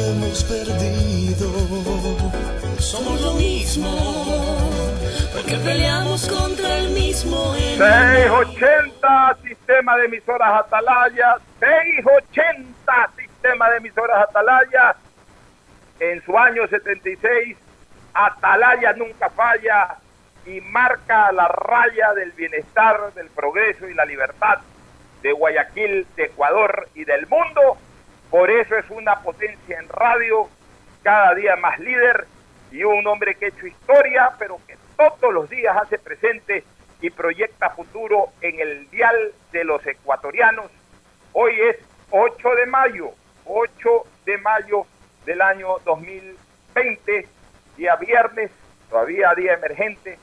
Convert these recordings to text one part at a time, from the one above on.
Hemos perdido. Somos lo mismo, porque peleamos contra el mismo enemigo. 680 Sistema de Emisoras Atalaya, 680 Sistema de Emisoras Atalaya. En su año 76, Atalaya nunca falla y marca la raya del bienestar, del progreso y la libertad de Guayaquil, de Ecuador y del mundo. Por eso es una potencia en radio, cada día más líder y un hombre que ha hecho historia, pero que todos los días hace presente y proyecta futuro en el dial de los ecuatorianos. Hoy es 8 de mayo, 8 de mayo del año 2020, día viernes, todavía día emergente.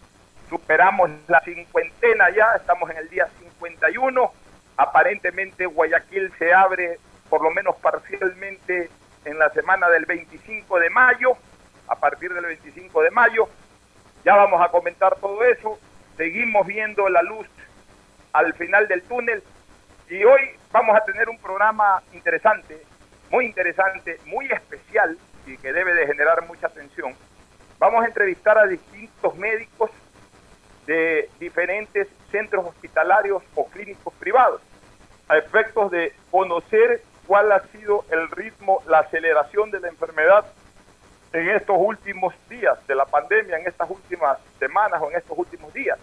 Superamos la cincuentena ya, estamos en el día 51 aparentemente Guayaquil se abre por lo menos parcialmente en la semana del 25 de mayo, a partir del 25 de mayo. Ya vamos a comentar todo eso. Seguimos viendo la luz al final del túnel y hoy vamos a tener un programa interesante, muy interesante, muy especial y que debe de generar mucha atención. Vamos a entrevistar a distintos médicos de diferentes centros hospitalarios o clínicos privados a efectos de conocer cuál ha sido el ritmo, la aceleración de la enfermedad en estos últimos días de la pandemia, en estas últimas semanas o en estos últimos días.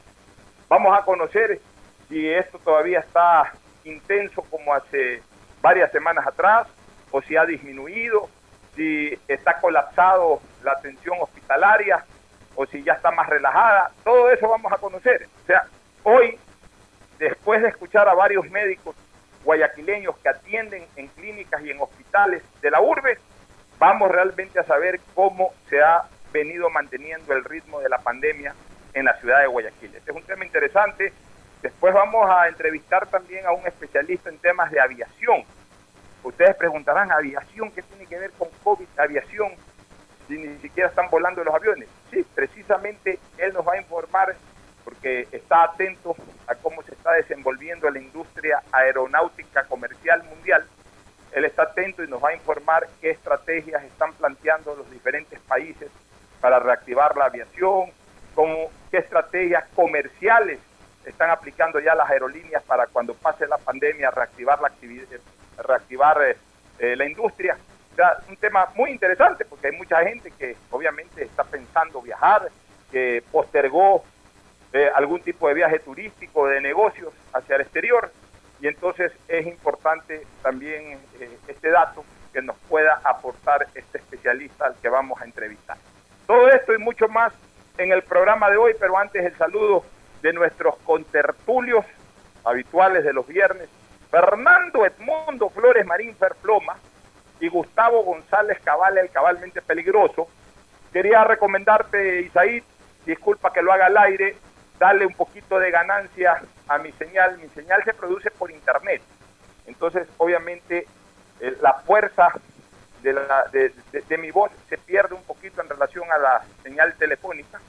Vamos a conocer si esto todavía está intenso como hace varias semanas atrás o si ha disminuido, si está colapsado la atención hospitalaria o si ya está más relajada. Todo eso vamos a conocer. O sea, hoy, después de escuchar a varios médicos guayaquileños que atienden en clínicas y en hospitales de la urbe, vamos realmente a saber cómo se ha venido manteniendo el ritmo de la pandemia en la ciudad de Guayaquil. Este es un tema interesante. Después vamos a entrevistar también a un especialista en temas de aviación. Ustedes preguntarán, ¿aviación qué tiene que ver con COVID? ¿Aviación? Si ni siquiera están volando los aviones. Sí, precisamente él nos va a informar porque está atento a cómo se está desenvolviendo la industria aeronáutica comercial mundial. Él está atento y nos va a informar qué estrategias están planteando los diferentes países para reactivar la aviación, cómo, qué estrategias comerciales están aplicando ya las aerolíneas para cuando pase la pandemia reactivar la actividad, reactivar eh, eh, la industria. O un tema muy interesante porque hay mucha gente que obviamente está pensando viajar, que postergó algún tipo de viaje turístico, de negocios hacia el exterior. Y entonces es importante también eh, este dato que nos pueda aportar este especialista al que vamos a entrevistar. Todo esto y mucho más en el programa de hoy, pero antes el saludo de nuestros contertulios habituales de los viernes, Fernando Edmundo Flores Marín Ferfloma y Gustavo González Cabal, el cabalmente peligroso. Quería recomendarte, Isaí, disculpa que lo haga al aire, darle un poquito de ganancia a mi señal. Mi señal se produce por internet. Entonces, obviamente, eh, la fuerza de, mi voz se pierde un poquito en relación a la señal telefónica,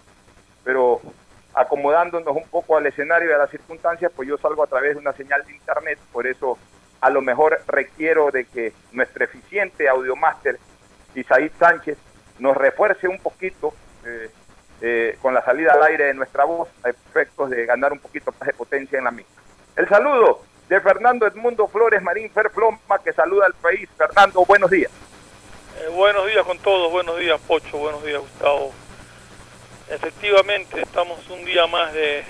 pero acomodándonos un poco al escenario y a las circunstancias, pues yo salgo a través de una señal de internet, por eso a lo mejor requiero de que nuestro eficiente audiomaster Isaí Sánchez nos refuerce un poquito eh, eh, con la salida al aire de nuestra voz a efectos de ganar un poquito más de potencia en la misma. El saludo de Fernando Edmundo Flores Marín Ferfloma que saluda al país. Fernando, buenos días. Eh, buenos días con todos, buenos días Pocho, buenos días Gustavo. Efectivamente, estamos un día más de,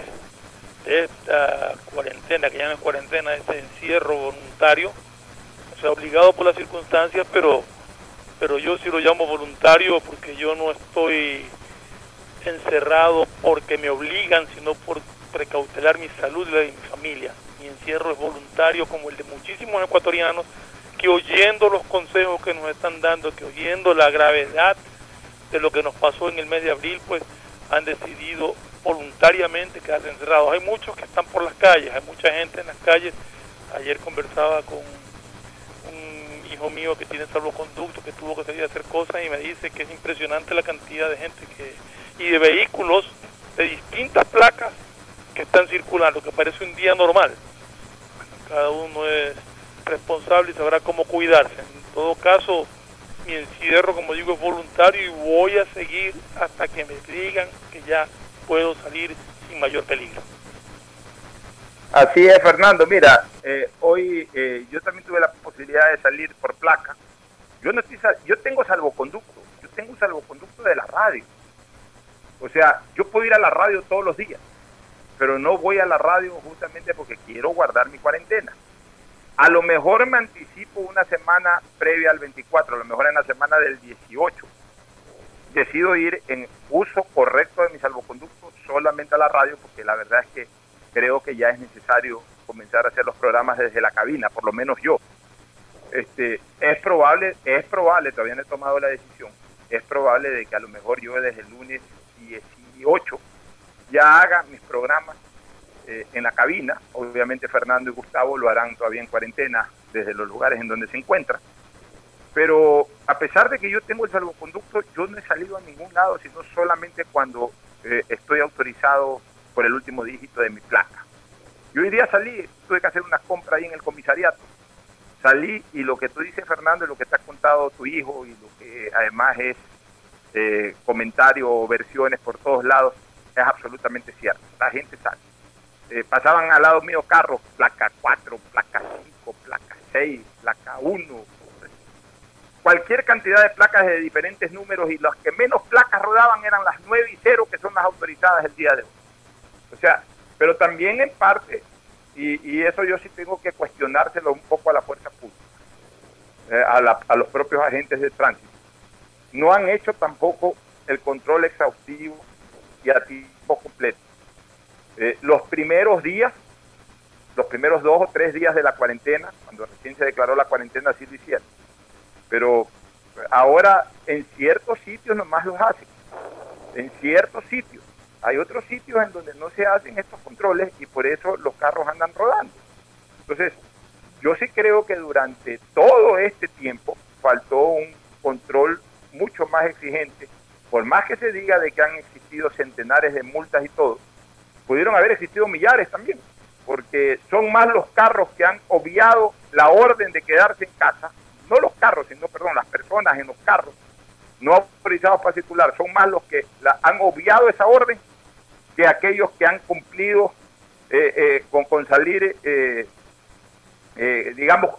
esta cuarentena, que ya no es cuarentena, este encierro voluntario, o sea, obligado por las circunstancias, pero, pero yo sí lo llamo voluntario porque yo no estoy encerrado porque me obligan, sino por precautelar mi salud y la de mi familia. Mi encierro es voluntario como el de muchísimos ecuatorianos que oyendo los consejos que nos están dando, que oyendo la gravedad de lo que nos pasó en el mes de abril, pues han decidido voluntariamente quedarse encerrados. Hay muchos que están por las calles, hay mucha gente en las calles. Ayer conversaba con un hijo mío que tiene salvoconducto, que tuvo que salir a hacer cosas y me dice que es impresionante la cantidad de gente que y de vehículos de distintas placas que están circulando, que parece un día normal. cada uno es responsable y sabrá cómo cuidarse. En todo caso, mi encierro, como digo, es voluntario y voy a seguir hasta que me digan que ya puedo salir sin mayor peligro. Así es, Fernando. Mira, eh, hoy eh, yo también tuve la posibilidad de salir por placa. Yo no estoy, yo tengo salvoconducto, yo tengo un salvoconducto de la radio. O sea, yo puedo ir a la radio todos los días, pero no voy a la radio justamente porque quiero guardar mi cuarentena. A lo mejor me anticipo una semana previa al 24, a lo mejor en la semana del 18. Decido ir en uso correcto de mi salvoconducto solamente a la radio porque la verdad es que creo que ya es necesario comenzar a hacer los programas desde la cabina, por lo menos yo. Este, es probable, es probable, todavía no he tomado la decisión, es probable de que a lo mejor yo desde el lunes 18 ya haga mis programas eh, en la cabina. Obviamente Fernando y Gustavo lo harán todavía en cuarentena desde los lugares en donde se encuentran. Pero a pesar de que yo tengo el salvoconducto, yo no he salido a ningún lado, sino solamente cuando eh, estoy autorizado por el último dígito de mi placa. Yo hoy día salí, tuve que hacer una compra ahí en el comisariato. Salí y lo que tú dices, Fernando, y lo que te ha contado tu hijo, y lo que además es eh, comentarios o versiones por todos lados, es absolutamente cierto. La gente sale. Eh, pasaban al lado mío carros, placa 4, placa 5, placa 6, placa 1, cualquier cantidad de placas de diferentes números y las que menos placas rodaban eran las 9 y 0 que son las autorizadas el día de hoy. O sea, pero también en parte, y, eso yo sí tengo que cuestionárselo un poco a la fuerza pública, eh, a, a los propios agentes de tránsito. No han hecho tampoco el control exhaustivo y a tiempo completo. Eh, los primeros días, los primeros dos o tres días de la cuarentena, cuando recién se declaró la cuarentena, sí lo hicieron. Pero ahora en ciertos sitios nomás los hacen. En ciertos sitios. Hay otros sitios en donde no se hacen estos controles y por eso los carros andan rodando. Entonces, yo sí creo que durante todo este tiempo faltó un control mucho más exigente, por más que se diga de que han existido centenares de multas y todo, pudieron haber existido millares también, porque son más los carros que han obviado la orden de quedarse en casa, no los carros, sino, perdón, las personas en los carros no autorizados para circular, son más los que la, han obviado esa orden que aquellos que han cumplido eh, eh, con, salir eh, eh, digamos,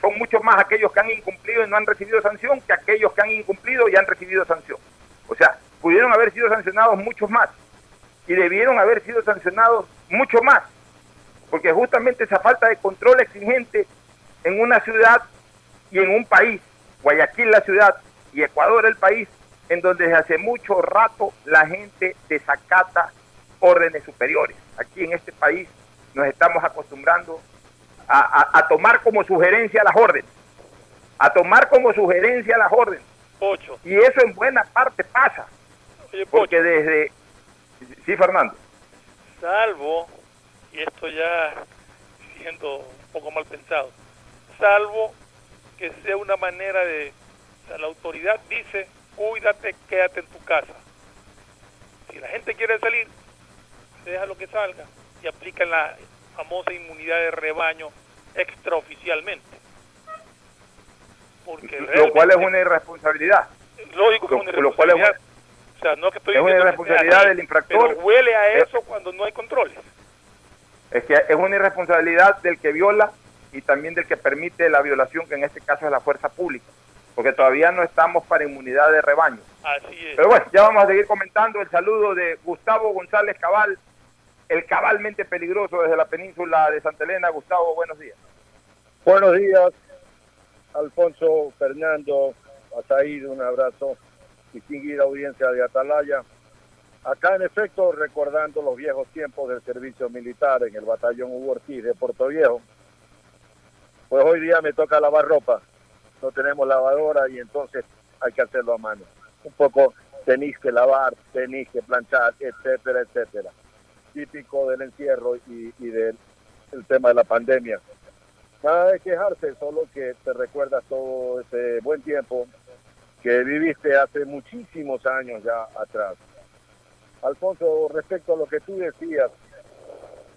son muchos más aquellos que han incumplido y no han recibido sanción que aquellos que han incumplido y han recibido sanción. O sea, pudieron haber sido sancionados muchos más y debieron haber sido sancionados mucho más, porque justamente esa falta de control exigente en una ciudad y en un país, Guayaquil la ciudad y Ecuador el país, en donde desde hace mucho rato la gente desacata órdenes superiores. Aquí en este país nos estamos acostumbrando a, tomar como sugerencia las órdenes, a tomar como sugerencia las órdenes. Y eso en buena parte pasa. porque desde... Sí, Fernando. salvo, y esto ya siendo un poco mal pensado, salvo que sea una manera de, o sea, la autoridad dice, cuídate, quédate en tu casa. Si la gente quiere salir, déjalo que salga y aplican la famosa inmunidad de rebaño extraoficialmente. Porque Lo cual es una irresponsabilidad. lógico que Lo- es una lo cual es irresponsabilidad. O sea, no que estoy es una irresponsabilidad del infractor. Pero huele a Es- eso cuando no hay controles. Es que es una irresponsabilidad del que viola y también del que permite la violación, que en este caso es la fuerza pública, porque todavía no estamos para inmunidad de rebaño. Así es. Pero bueno, ya vamos a seguir comentando el saludo de Gustavo González Cabal, el cabalmente peligroso desde la península de Santa Elena. Gustavo, buenos días. Buenos días, Alfonso, Fernando, Ataíd, un abrazo, distinguida audiencia de Atalaya. Acá, en efecto, recordando los viejos tiempos del servicio militar en el batallón Hugo Ortiz de Puerto Viejo, pues hoy día me toca lavar ropa. No tenemos lavadora y entonces hay que hacerlo a mano. Un poco tenéis que lavar, tenéis que planchar, etcétera, etcétera. Típico del encierro y, y del el tema de la pandemia. Nada de quejarse, solo que te recuerdas todo ese buen tiempo que viviste hace muchísimos años ya atrás. Alfonso, respecto a lo que tú decías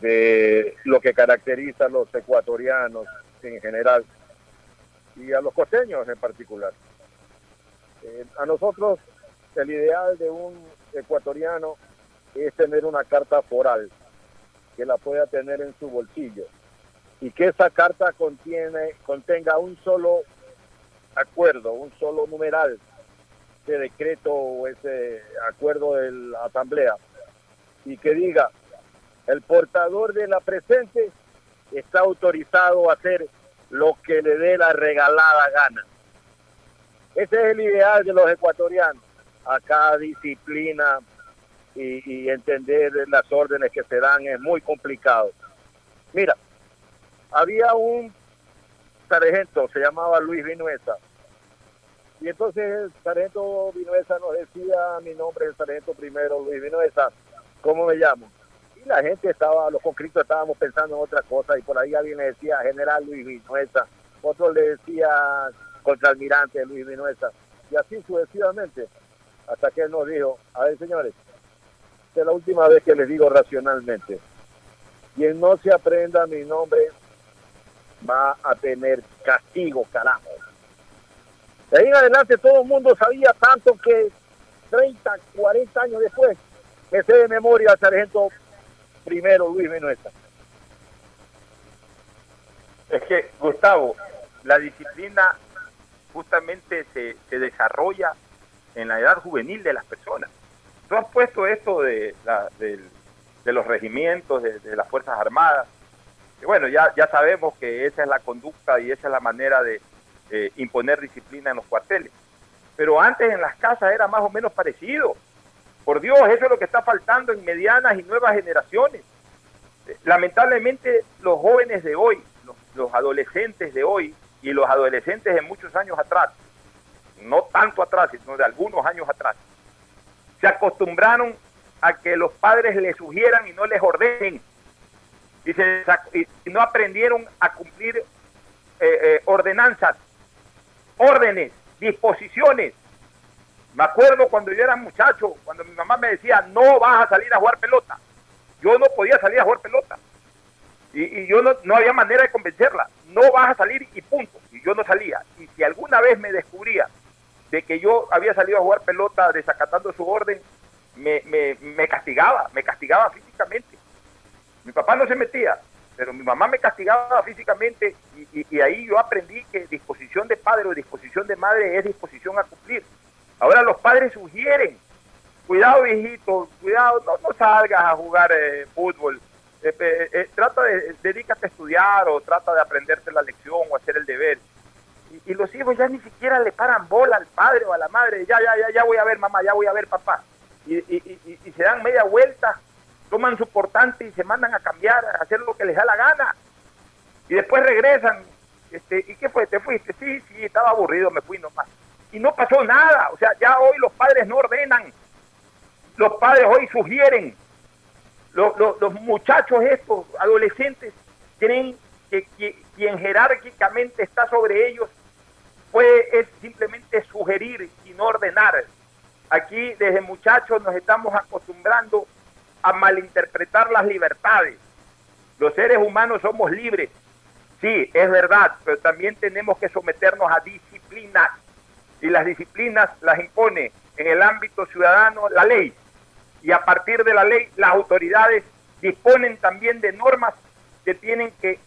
de lo que caracteriza a los ecuatorianos en general y a los costeños en particular. Eh, a nosotros el ideal de un ecuatoriano es tener una carta foral que la pueda tener en su bolsillo y que esa carta contiene contenga un solo acuerdo, un solo numeral de decreto o ese acuerdo de la asamblea y que diga el portador de la presente está autorizado a hacer lo que le dé la regalada gana. Ese es el ideal de los ecuatorianos. Acá disciplina y, y entender las órdenes que se dan es muy complicado. Mira, había un sargento, se llamaba Luis Vinuesa, y entonces el sargento Vinuesa nos decía, mi nombre es el sargento primero Luis Vinuesa, ¿cómo me llamo? Y la gente estaba, los conscriptos estábamos pensando en otra cosa, y por ahí alguien le decía general Luis Vinuesa, otro le decía contraalmirante Luis Vinuesa, y así sucesivamente, hasta que él nos dijo, a ver señores, es la última vez que les digo racionalmente, quien no se aprenda mi nombre va a tener castigo, carajo. De ahí en adelante todo el mundo sabía tanto que 30, 40 años después me sé de memoria al sargento primero Luis Menuesa. Es que, Gustavo, la disciplina justamente se, se desarrolla en la edad juvenil de las personas. Tú has puesto esto de, la- del- de los regimientos, de, de las Fuerzas Armadas. Y bueno, ya, ya sabemos que esa es la conducta y esa es la manera de eh, imponer disciplina en los cuarteles. Pero antes en las casas era más o menos parecido. Por Dios, eso es lo que está faltando en medianas y nuevas generaciones. Eh, Lamentablemente los jóvenes de hoy, los, los adolescentes de hoy y los adolescentes de muchos años atrás, no tanto atrás, sino de algunos años atrás, se acostumbraron a que los padres les sugieran y no les ordenen. Y, se y no aprendieron a cumplir eh, eh, ordenanzas, órdenes, disposiciones. Me acuerdo cuando yo era muchacho, cuando mi mamá me decía, no vas a salir a jugar pelota. Yo no podía salir a jugar pelota. Y, y yo no, no había manera de convencerla. No vas a salir y punto. Y yo no salía. Y si alguna vez me descubría de que yo había salido a jugar pelota desacatando su orden, me, me, castigaba, me castigaba físicamente. Mi papá no se metía, pero mi mamá me castigaba físicamente y, ahí yo aprendí que disposición de padre o disposición de madre es disposición a cumplir. Ahora los padres sugieren, cuidado viejito, cuidado, no, no salgas a jugar eh, fútbol, eh, eh, trata de, dedícate a estudiar o trata de aprenderte la lección o hacer el deber. Y, los hijos ya ni siquiera le paran bola al padre o a la madre, ya, ya, ya, ya voy a ver mamá, ya voy a ver papá. Y, y- y- se dan media vuelta, toman su portante y se mandan a cambiar, a hacer lo que les da la gana. Y después regresan. Este, ¿Y qué fue? ¿Te fuiste? Sí, sí, estaba aburrido, me fui nomás. Y no pasó nada. O sea, ya hoy los padres no ordenan. Los padres hoy sugieren. Los, los- los muchachos estos, adolescentes, creen que, qui- quien jerárquicamente está sobre ellos puede es simplemente sugerir y no ordenar. Aquí desde muchachos nos estamos acostumbrando a malinterpretar las libertades. Los seres humanos somos libres, sí, es verdad, pero también tenemos que someternos a disciplinas. Y las disciplinas las impone en el ámbito ciudadano la ley. Y a partir de la ley, las autoridades disponen también de normas que tienen que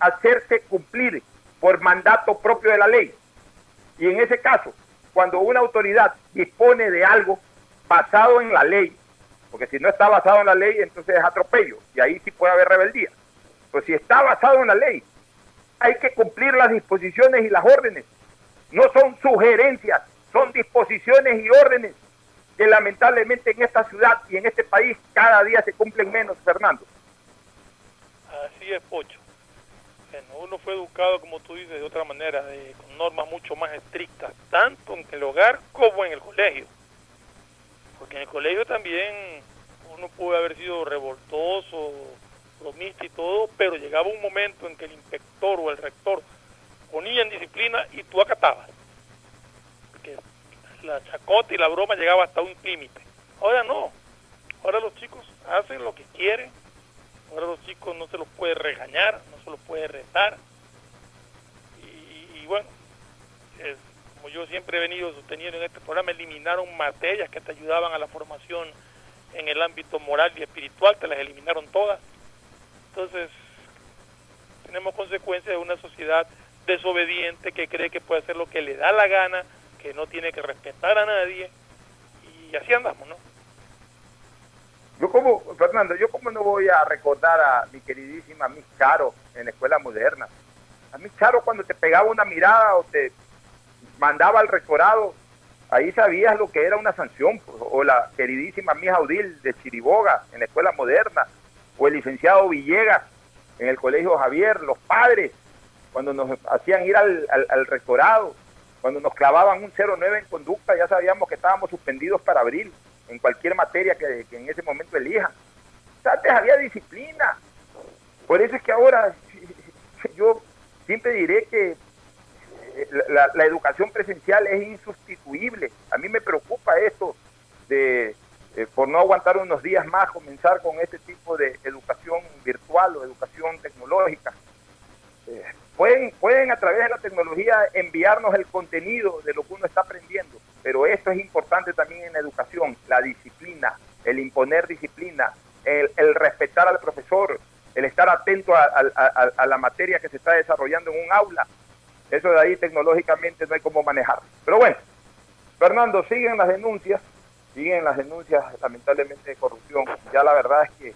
hacerse cumplir por mandato propio de la ley. Y en ese caso, cuando una autoridad dispone de algo basado en la ley, porque si no está basado en la ley, entonces es atropello, y ahí sí puede haber rebeldía. Pues si está basado en la ley, hay que cumplir las disposiciones y las órdenes. No son sugerencias, son disposiciones y órdenes que lamentablemente en esta ciudad y en este país cada día se cumplen menos, Fernando. Así es, Pocho. Uno fue educado, como tú dices, de otra manera, de- con normas mucho más estrictas, tanto en el hogar como en el colegio. Porque en el colegio también uno puede haber sido revoltoso, bromista y todo, pero llegaba un momento en que el inspector o el rector ponía en disciplina y tú acatabas. Porque la chacota y la broma llegaba hasta un límite. Ahora no. Ahora los chicos hacen lo que quieren, Ahora los chicos no se los puede regañar, no se los puede retar. Y, bueno, como yo siempre he venido sosteniendo en este programa, eliminaron materias que te ayudaban a la formación en el ámbito moral y espiritual, te las eliminaron todas. Entonces, tenemos consecuencias de una sociedad desobediente que cree que puede hacer lo que le da la gana, que no tiene que respetar a nadie, y así andamos, ¿no? Yo como, Fernando, yo como no voy a recordar a mi queridísima Miss Charo en la escuela moderna. A Miss Charo cuando te pegaba una mirada o te mandaba al rectorado, ahí sabías lo que era una sanción. pues, O la queridísima Miss Audil de Chiriboga en la escuela moderna, o el licenciado Villegas en el colegio Javier, los padres, cuando nos hacían ir al, al, rectorado, cuando nos clavaban un 09 en conducta, ya sabíamos que estábamos suspendidos para abril en cualquier materia que, en ese momento elijan. O sea, antes había disciplina. Por eso es que ahora yo siempre diré que eh, la, la educación presencial es insustituible. A mí me preocupa esto de, eh, por no aguantar unos días más, comenzar con este tipo de educación virtual o educación tecnológica. Eh, pueden, pueden a través de la tecnología enviarnos el contenido de lo que uno está aprendiendo, pero esto es importante también en educación, la disciplina, el imponer disciplina, el, respetar al profesor, el estar atento a la materia que se está desarrollando en un aula. Eso de ahí tecnológicamente no hay cómo manejar. Pero bueno, Fernando, siguen las denuncias, siguen las denuncias lamentablemente de corrupción. Ya la verdad es que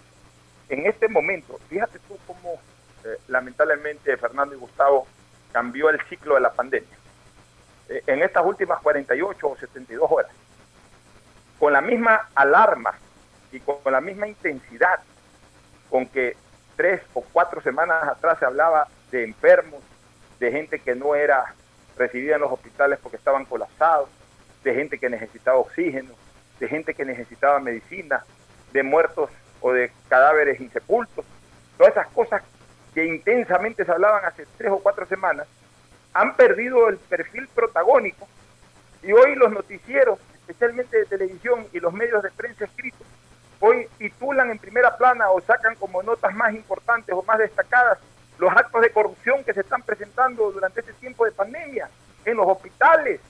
en este momento, fíjate tú cómo eh, lamentablemente Fernando y Gustavo cambió el ciclo de la pandemia. En estas últimas 48 o 72 horas, con la misma alarma y con la misma intensidad con que tres o cuatro semanas atrás se hablaba de enfermos, de gente que no era recibida en los hospitales porque estaban colapsados, de gente que necesitaba oxígeno, de gente que necesitaba medicina, de muertos o de cadáveres insepultos, todas esas cosas que intensamente se hablaban hace tres o cuatro semanas, han perdido el perfil protagónico y hoy los noticieros, especialmente de televisión y los medios de prensa escritos, hoy titulan en primera plana o sacan como notas más importantes o más destacadas los actos de corrupción que se están presentando durante este tiempo de pandemia en los hospitales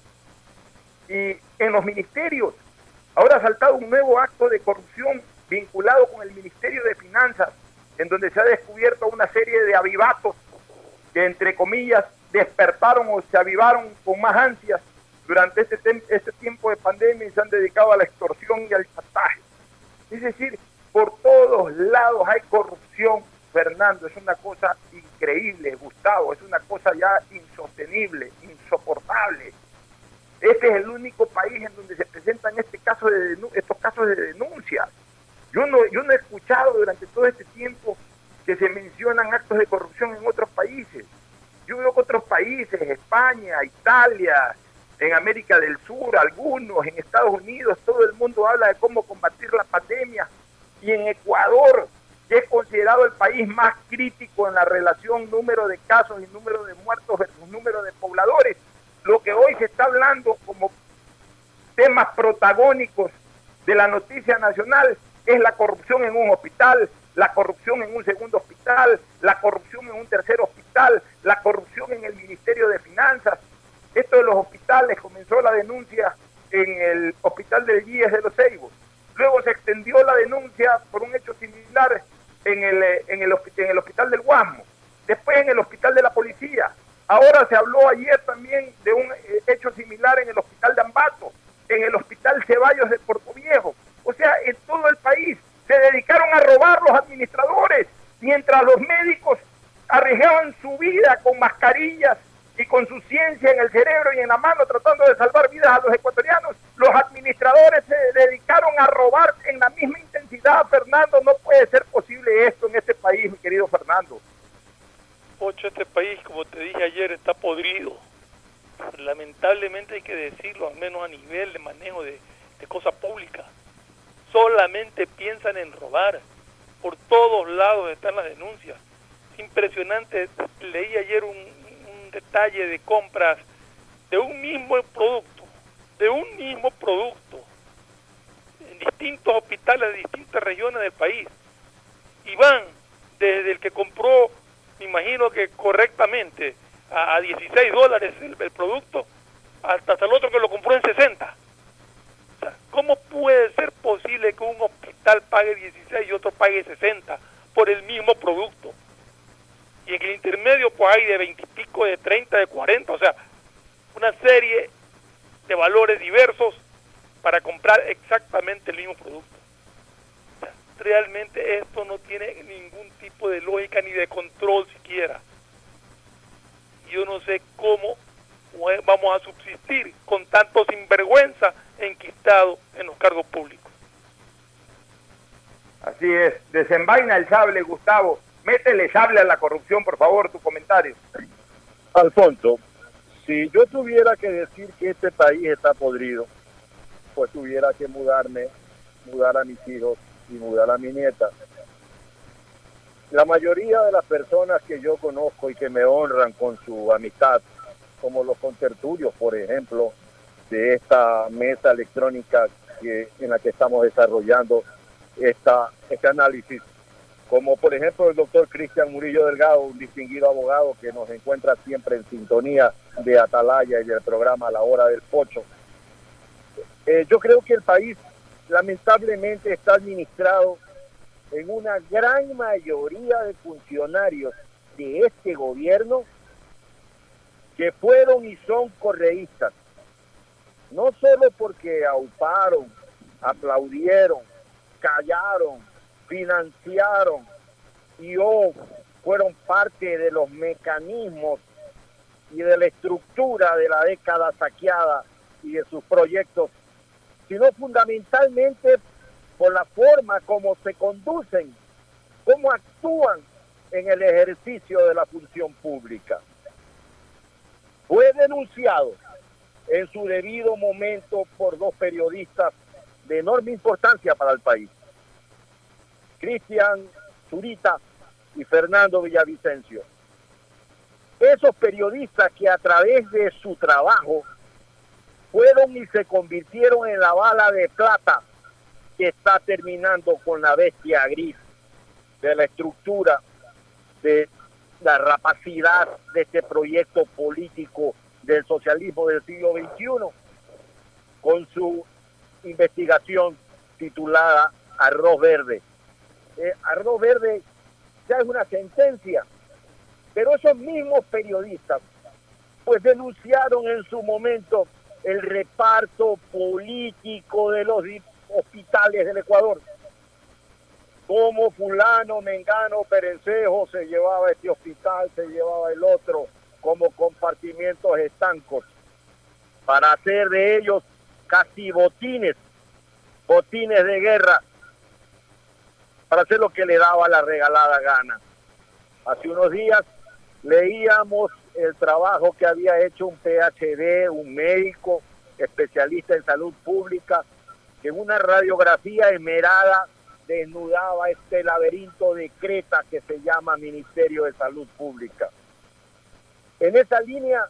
y en los ministerios. Ahora ha saltado un nuevo acto de corrupción vinculado con el Ministerio de Finanzas, en donde se ha descubierto una serie de avivatos que, entre comillas, despertaron o se avivaron con más ansias durante este, este tiempo de pandemia y se han dedicado a la extorsión y al chantaje. Es decir, por todos lados hay corrupción, Fernando, es una cosa increíble, Gustavo, es una cosa ya insostenible, insoportable. Este es el único país en donde se presentan este estos casos de denuncia. Yo no, yo no he escuchado durante todo este tiempo que se mencionan actos de corrupción en otros países. Yo veo que otros países, España, Italia, en América del Sur, algunos, en Estados Unidos, todo el mundo habla de cómo combatir la pandemia. Y en Ecuador, que es considerado el país más crítico en la relación número de casos y número de muertos versus número de pobladores, lo que hoy se está hablando como temas protagónicos de la noticia nacional es la corrupción en un hospital, la corrupción en un segundo hospital, la corrupción en un tercer hospital, la corrupción en el Ministerio de Finanzas. Esto de los hospitales comenzó la denuncia en el hospital del Guíes de los Ceibos. Luego se extendió la denuncia por un hecho similar en el, en el, en el hospital del Guasmo. Después en el hospital de la policía. Ahora se habló ayer también de un eh, hecho similar en el hospital de Ambato, en el hospital Ceballos de Puerto Viejo. O sea, en todo el país se dedicaron a robar los administradores, mientras los médicos arriesgaban su vida con mascarillas y con su ciencia en el cerebro y en la mano tratando de salvar vidas a los ecuatorianos. Los administradores se dedicaron a robar en la misma intensidad, Fernando. No puede ser posible esto en este país, mi querido Fernando. Ocho, este país, como te dije ayer, está podrido. Lamentablemente hay que decirlo, al menos a nivel de manejo de, de cosas públicas solamente piensan en robar. Por todos lados están las denuncias. Es impresionante. Leí ayer un, detalle de compras de un mismo producto, de un mismo producto, en distintos hospitales de distintas regiones del país. Y van desde el que compró, me imagino que correctamente, a, 16 dólares el, el producto, hasta, hasta el otro que lo compró en 60 ¿Cómo puede ser posible que un hospital pague 16 y otro pague 60 por el mismo producto? Y en el intermedio pues hay de 20 y pico, de 30, de 40, o sea, una serie de valores diversos para comprar exactamente el mismo producto. realmente esto no tiene ningún tipo de lógica ni de control siquiera. Yo no sé cómo vamos a subsistir con tanto sinvergüenza enquistado en los cargos públicos. Así es, desenvaina el sable, Gustavo. Métele sable a la corrupción, por favor, tu comentario. Alfonso, si yo tuviera que decir que este país está podrido, pues tuviera que mudarme, mudar a mis hijos y mudar a mi nieta. La mayoría de las personas que yo conozco y que me honran con su amistad, como los contertulios, por ejemplo, de esta mesa electrónica en la que estamos desarrollando esta, este análisis, como por ejemplo el doctor Cristian Murillo Delgado, un distinguido abogado que nos encuentra siempre en sintonía de Atalaya y del programa La Hora del Pocho. Eh, yo creo que el país lamentablemente está administrado en una gran mayoría de funcionarios de este gobierno que fueron y son correístas, no solo porque auparon, aplaudieron, callaron, financiaron y o fueron parte de los mecanismos y de la estructura de la década saqueada y de sus proyectos, sino fundamentalmente por la forma como se conducen, cómo actúan en el ejercicio de la función pública. Fue denunciado en su debido momento por dos periodistas de enorme importancia para el país, Cristian Zurita y Fernando Villavicencio. Esos periodistas que a través de su trabajo fueron y se convirtieron en la bala de plata que está terminando con la bestia gris de la estructura de la rapacidad de este proyecto político del socialismo del siglo XXI, con su investigación titulada Arroz Verde. Eh, Arroz Verde ya es una sentencia, pero esos mismos periodistas pues denunciaron en su momento el reparto político de los hospitales del Ecuador. Como fulano, mengano, perencejo se llevaba este hospital, se llevaba el otro como compartimientos estancos para hacer de ellos casi botines, botines de guerra, para hacer lo que le daba la regalada gana. Hace unos días leíamos el trabajo que había hecho un PhD, un médico especialista en salud pública, en una radiografía esmerada desnudaba este laberinto de Creta que se llama Ministerio de Salud Pública. En esa línea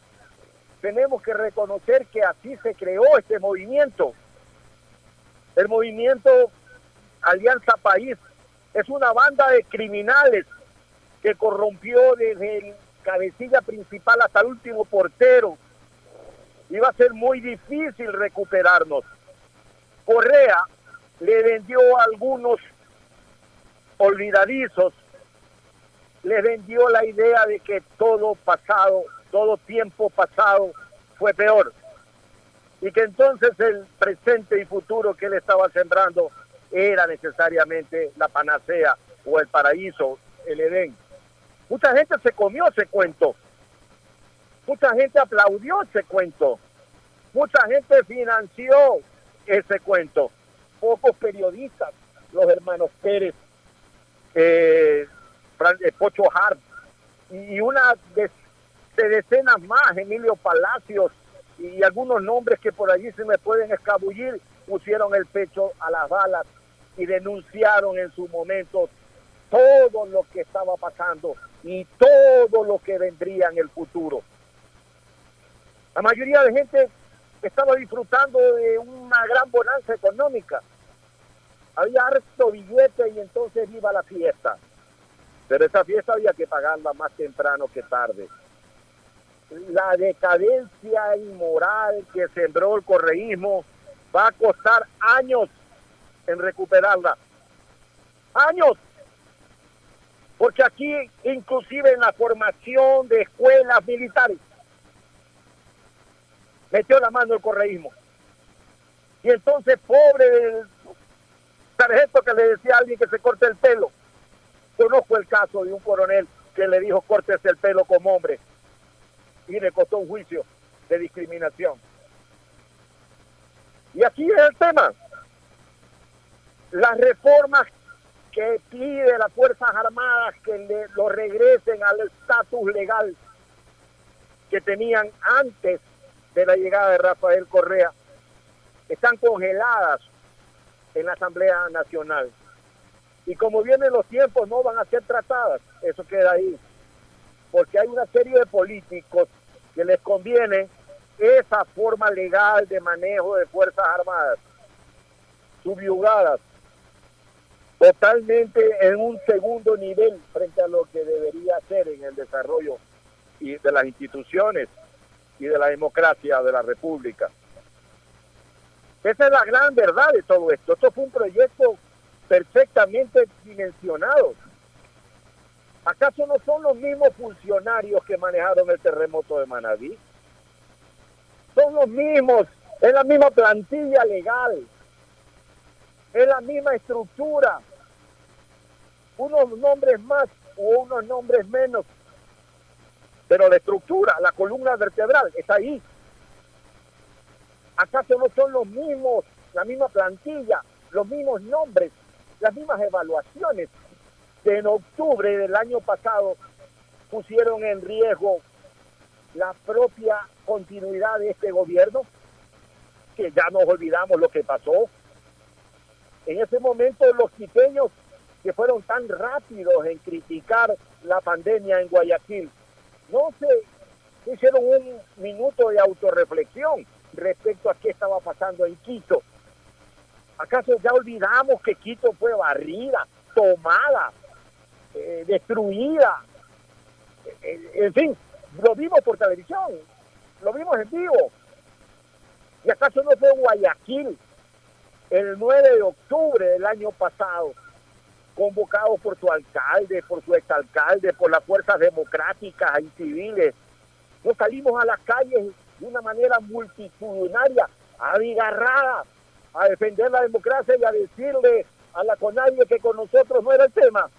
tenemos que reconocer que así se creó este movimiento. El movimiento Alianza País es una banda de criminales que corrompió desde el cabecilla principal hasta el último portero. Iba a ser muy difícil recuperarnos. Correa le vendió a algunos olvidadizos, le vendió la idea de que todo pasado, todo tiempo pasado fue peor. Y que entonces el presente y futuro que él estaba sembrando era necesariamente la panacea o el paraíso, el Edén. Mucha gente se comió ese cuento. Mucha gente aplaudió ese cuento. Mucha gente financió ese cuento. Pocos periodistas, los hermanos Pérez, eh, eh, Pocho Hart y una de, de decenas más, Emilio Palacios y algunos nombres que por allí se me pueden escabullir, pusieron el pecho a las balas y denunciaron en su momento todo lo que estaba pasando y todo lo que vendría en el futuro. La mayoría de gente estaba disfrutando de una gran bonanza económica. Había harto billete y entonces iba la fiesta. Pero esa fiesta había que pagarla más temprano que tarde. La decadencia inmoral que sembró el correísmo va a costar años en recuperarla. Años. Porque aquí, inclusive en la formación de escuelas militares, metió la mano el correísmo. Y entonces, pobre del sargento que le decía a alguien que se corte el pelo. Conozco el caso de un coronel que le dijo córtese el pelo como hombre y le costó un juicio de discriminación. Y aquí es el tema. Las reformas que pide las Fuerzas Armadas que le, lo regresen al estatus legal que tenían antes de la llegada de Rafael Correa están congeladas en la Asamblea Nacional. Y como vienen los tiempos, no van a ser tratadas. Eso queda ahí. Porque hay una serie de políticos que les conviene esa forma legal de manejo de Fuerzas Armadas, subyugadas totalmente en un segundo nivel frente a lo que debería ser en el desarrollo de las instituciones y de la democracia de la República. Esa es la gran verdad de todo esto. Esto fue un proyecto perfectamente dimensionado. ¿Acaso no son los mismos funcionarios que manejaron el terremoto de Manabí? Son los mismos, es la misma plantilla legal, es la misma estructura, unos nombres más o unos nombres menos, pero la estructura, la columna vertebral está ahí. ¿Acaso no son los mismos, la misma plantilla, los mismos nombres, las mismas evaluaciones que en octubre del año pasado pusieron en riesgo la propia continuidad de este gobierno? Que ya nos olvidamos lo que pasó. En ese momento los quiteños que fueron tan rápidos en criticar la pandemia en Guayaquil, no se hicieron un minuto de autorreflexión respecto a qué estaba pasando en Quito. ¿Acaso ya olvidamos que Quito fue barrida, tomada, eh, destruida? Eh, en fin, lo vimos por televisión, lo vimos en vivo. ¿Y acaso no fue Guayaquil el 9 de octubre del año pasado convocado por su alcalde, por su exalcalde, por las fuerzas democráticas y civiles. Nos salimos a las calles de una manera multitudinaria, abigarrada, a defender la democracia y a decirle a la CONADIE que con nosotros no era el tema,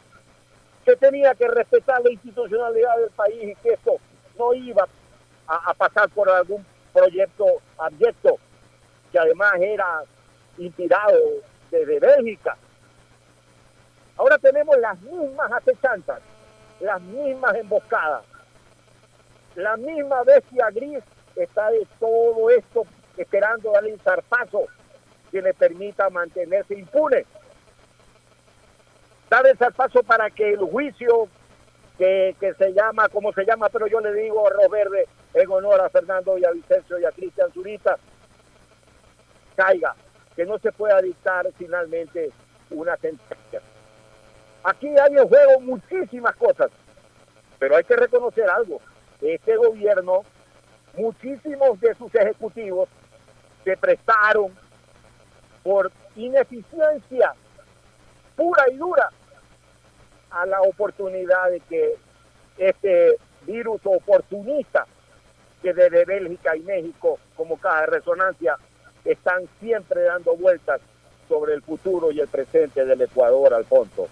que tenía que respetar la institucionalidad del país y que esto no iba a, a pasar por algún proyecto abyecto, que además era inspirado desde Bélgica Ahora tenemos las mismas acechanzas, las mismas emboscadas. La misma bestia gris está de todo esto esperando darle un zarpazo que le permita mantenerse impune. está de paso para que el juicio que, que, se llama, como se llama, pero yo le digo arroz verde en honor a Fernando y a Vicencio y a Cristian Zurita, caiga, que no se pueda dictar finalmente una sentencia. Aquí hay en juego muchísimas cosas, pero hay que reconocer algo. Este gobierno, muchísimos de sus ejecutivos se prestaron por ineficiencia pura y dura a la oportunidad de que este virus oportunista que desde Bélgica y México como caja de resonancia están siempre dando vueltas sobre el futuro y el presente del Ecuador, Alfonso.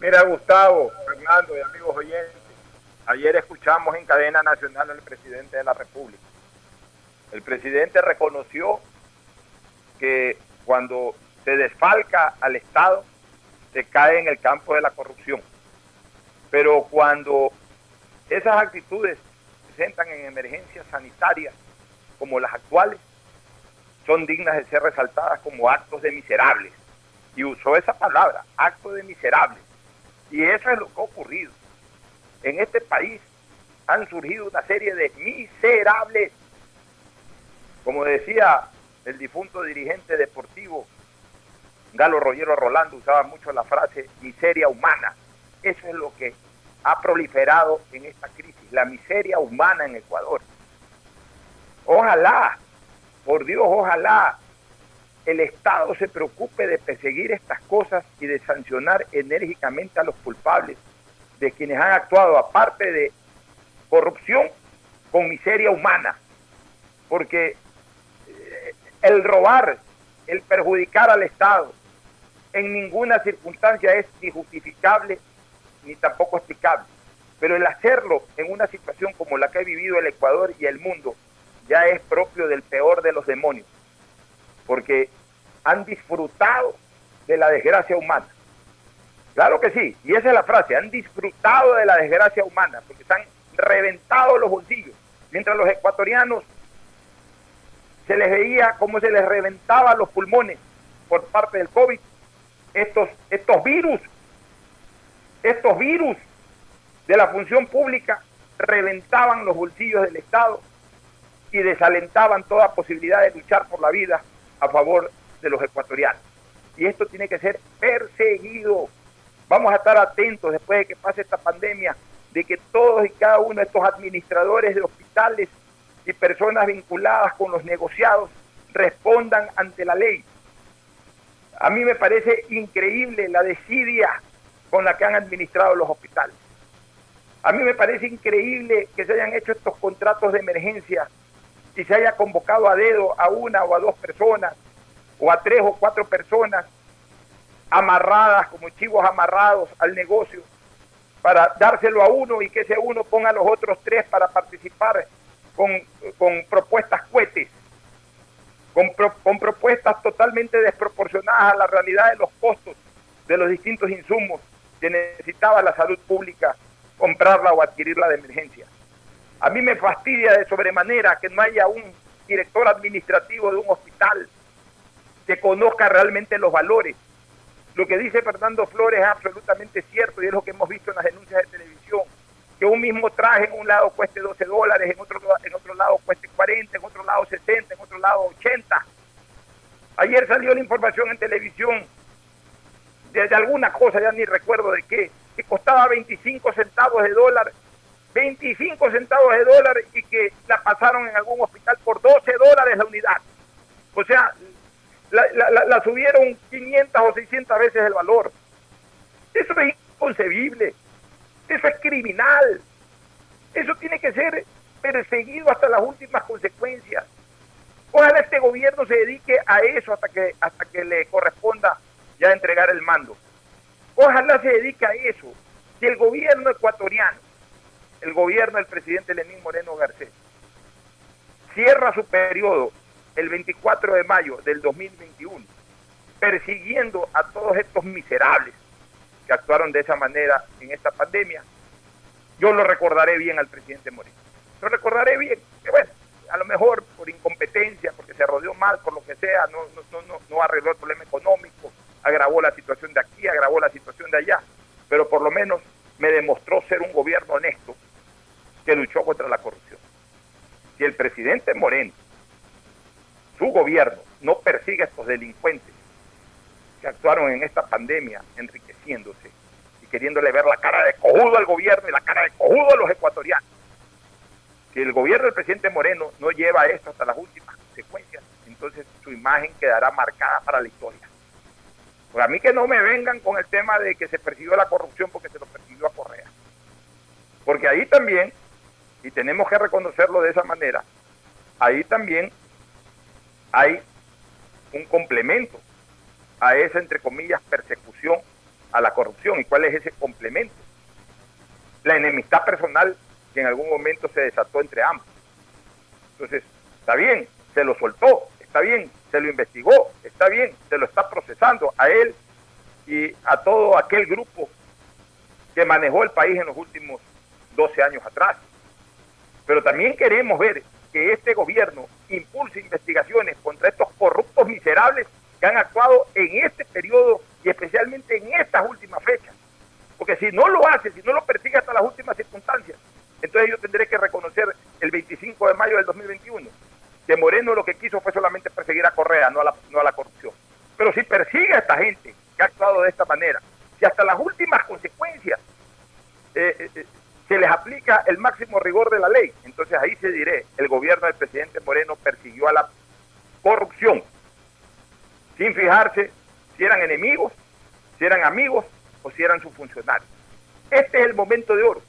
Mira, Gustavo, Fernando y amigos oyentes, ayer escuchamos en cadena nacional al presidente de la República. El presidente reconoció que cuando se desfalca al Estado, se cae en el campo de la corrupción. Pero cuando esas actitudes se presentan en emergencias sanitarias como las actuales, son dignas de ser resaltadas como actos de miserables. Y usó esa palabra, actos de miserables. Y eso es lo que ha ocurrido. En este país han surgido una serie de miserables. Como decía el difunto dirigente deportivo Galo Rollero Rolando, usaba mucho la frase miseria humana. Eso es lo que ha proliferado en esta crisis, la miseria humana en Ecuador. Ojalá por Dios, ojalá el Estado se preocupe de perseguir estas cosas y de sancionar enérgicamente a los culpables de quienes han actuado, aparte de corrupción, con miseria humana. Porque eh, el robar, el perjudicar al Estado, en ninguna circunstancia es ni justificable ni tampoco explicable. Pero el hacerlo en una situación como la que ha vivido el Ecuador y el mundo, ya es propio del peor de los demonios, porque han disfrutado de la desgracia humana. Claro que sí, y esa es la frase, han disfrutado de la desgracia humana, porque se han reventado los bolsillos, mientras los ecuatorianos se les veía cómo se les reventaban los pulmones por parte del COVID, estos, estos virus, estos virus de la función pública reventaban los bolsillos del Estado y desalentaban toda posibilidad de luchar por la vida a favor de los ecuatorianos. Y esto tiene que ser perseguido. Vamos a estar atentos después de que pase esta pandemia, de que todos y cada uno de estos administradores de hospitales y personas vinculadas con los negociados respondan ante la ley. A mí me parece increíble la desidia con la que han administrado los hospitales. A mí me parece increíble que se hayan hecho estos contratos de emergencia y se haya convocado a dedo a una o a dos personas, o a tres o cuatro personas amarradas, como chivos amarrados al negocio, para dárselo a uno y que ese uno ponga a los otros tres para participar con, propuestas cohetes, con, con propuestas totalmente desproporcionadas a la realidad de los costos de los distintos insumos que necesitaba la salud pública comprarla o adquirirla de emergencia. A mí me fastidia de sobremanera que no haya un director administrativo de un hospital que conozca realmente los valores. Lo que dice Fernando Flores es absolutamente cierto y es lo que hemos visto en las denuncias de televisión. Que un mismo traje en un lado cueste 12 dólares, en otro, en otro lado cueste 40, en otro lado 60, en otro lado 80. Ayer salió la información en televisión de, alguna cosa, ya ni recuerdo de qué, que costaba 25 centavos de dólar 25 centavos de dólar y que la pasaron en algún hospital por 12 dólares la unidad. O sea, la, subieron 500 o 600 veces el valor. Eso es inconcebible. Eso es criminal. Eso tiene que ser perseguido hasta las últimas consecuencias. Ojalá este gobierno se dedique a eso hasta que, hasta que le corresponda ya entregar el mando. Ojalá se dedique a eso. Si el gobierno ecuatoriano el gobierno del presidente Lenín Moreno Garcés cierra su periodo el 24 de mayo del 2021, persiguiendo a todos estos miserables que actuaron de esa manera en esta pandemia, yo lo recordaré bien al presidente Moreno. Lo recordaré bien, que bueno, a lo mejor por incompetencia, porque se rodeó mal, por lo que sea, no, no, no, no arregló el problema económico, agravó la situación de aquí, agravó la situación de allá, pero por lo menos me demostró ser un gobierno honesto que luchó contra la corrupción. Si el presidente Moreno, su gobierno, no persigue a estos delincuentes que actuaron en esta pandemia enriqueciéndose y queriéndole ver la cara de cojudo al gobierno y la cara de cojudo a los ecuatorianos, si el gobierno del presidente Moreno no lleva esto hasta las últimas consecuencias, entonces su imagen quedará marcada para la historia. Por a mí que no me vengan con el tema de que se persiguió la corrupción porque se lo persiguió a Correa. Porque ahí también, y tenemos que reconocerlo de esa manera, ahí también hay un complemento a esa, entre comillas, persecución a la corrupción. ¿Y cuál es ese complemento? La enemistad personal que en algún momento se desató entre ambos. Entonces, está bien, se lo soltó, está bien, se lo investigó, está bien, se lo está procesando a él y a todo aquel grupo que manejó el país en los últimos 12 años atrás. Pero también queremos ver que este gobierno impulse investigaciones contra estos corruptos miserables que han actuado en este periodo y especialmente en estas últimas fechas. Porque si no lo hace, si no lo persigue hasta las últimas circunstancias, entonces yo tendré que reconocer el 25 de mayo del 2021 que Moreno lo que quiso fue solamente perseguir a Correa, no a la, no a la corrupción. Pero si persigue a esta gente que ha actuado de esta manera, si hasta las últimas consecuencias eh, eh, eh, se les aplica el máximo rigor de la ley, entonces ahí se diré, el gobierno del presidente Moreno persiguió a la corrupción, sin fijarse si eran enemigos, si eran amigos o si eran sus funcionarios. Este es el momento de oro.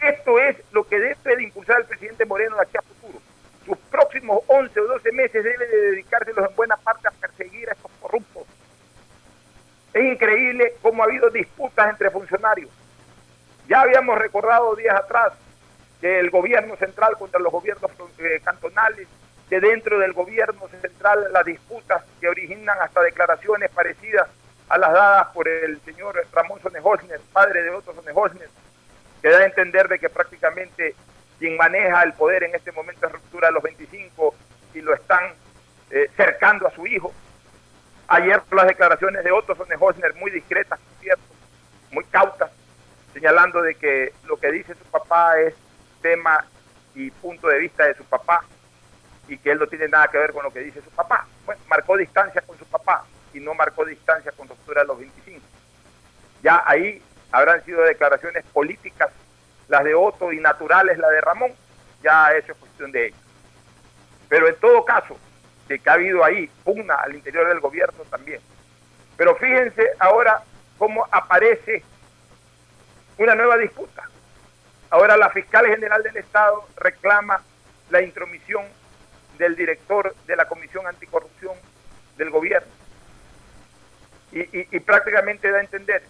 Esto es lo que debe de impulsar el presidente Moreno de aquí a futuro. Sus próximos 11 o 12 meses debe de dedicárselos en buena parte a perseguir a estos corruptos. Es increíble cómo ha habido disputas entre funcionarios. Ya habíamos recordado días atrás que el gobierno central contra los gobiernos eh, cantonales, que dentro del gobierno central las disputas que originan hasta declaraciones parecidas a las dadas por el señor Ramón Sonehosner, padre de Otto Sonehosner, que da a entender de que prácticamente quien maneja el poder en este momento es ruptura de los 25 y lo están eh, cercando a su hijo. Ayer las declaraciones de Otto Sonehosner muy discretas, muy cautas, señalando de que lo que dice su papá es tema y punto de vista de su papá y que él no tiene nada que ver con lo que dice su papá. Bueno, marcó distancia con su papá y no marcó distancia con ruptura de los 25. Ya ahí habrán sido declaraciones políticas, las de Otto, y naturales, la de Ramón, ya eso es cuestión de ellos. Pero en todo caso, de que ha habido ahí pugna al interior del gobierno también. Pero fíjense ahora cómo aparece una nueva disputa. Ahora la fiscal general del Estado reclama la intromisión del director de la Comisión Anticorrupción del gobierno. Y, prácticamente da a entender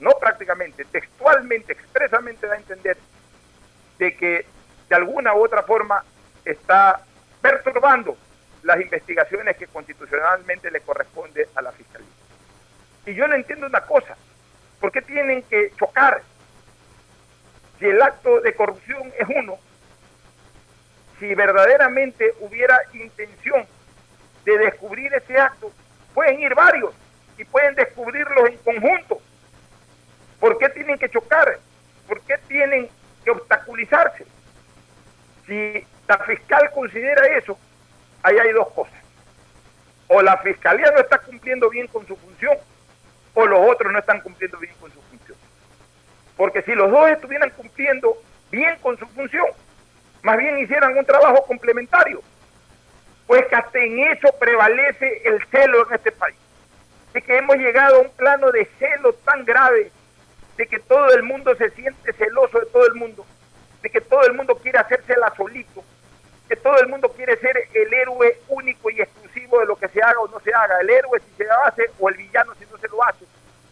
no prácticamente, textualmente, expresamente da a entender de que de alguna u otra forma está perturbando las investigaciones que constitucionalmente le corresponde a la Fiscalía. Y yo no entiendo una cosa, ¿por qué tienen que chocar? Si el acto de corrupción es uno, si verdaderamente hubiera intención de descubrir ese acto, pueden ir varios y pueden descubrirlos en conjunto ¿Por qué tienen que chocar? ¿Por qué tienen que obstaculizarse? Si la fiscal considera eso, ahí hay dos cosas. O la fiscalía no está cumpliendo bien con su función, o los otros no están cumpliendo bien con su función. Porque si los dos estuvieran cumpliendo bien con su función, más bien hicieran un trabajo complementario, pues que hasta en eso prevalece el celo en este país. De que hemos llegado a un plano de celo tan grave de que todo el mundo se siente celoso de todo el mundo, de que todo el mundo quiere hacérsela solito, que todo el mundo quiere ser el héroe único y exclusivo de lo que se haga o no se haga, el héroe si se lo hace o el villano si no se lo hace.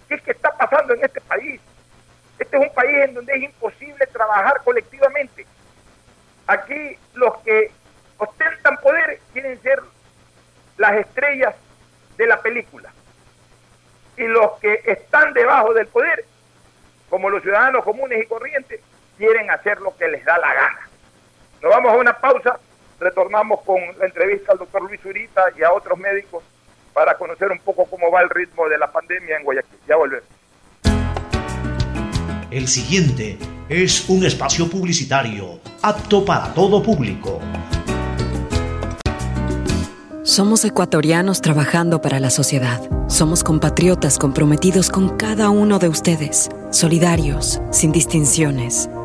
¿Qué es que está pasando en este país? Este es un país en donde es imposible trabajar colectivamente. Aquí los que ostentan poder quieren ser las estrellas de la película. Y los que están debajo del poder como los ciudadanos comunes y corrientes, quieren hacer lo que les da la gana. Nos vamos a una pausa, retornamos con la entrevista al doctor Luis Urita y a otros médicos para conocer un poco cómo va el ritmo de la pandemia en Guayaquil. Ya volvemos. El siguiente es un espacio publicitario apto para todo público. Somos ecuatorianos trabajando para la sociedad. Somos compatriotas comprometidos con cada uno de ustedes, solidarios, sin distinciones.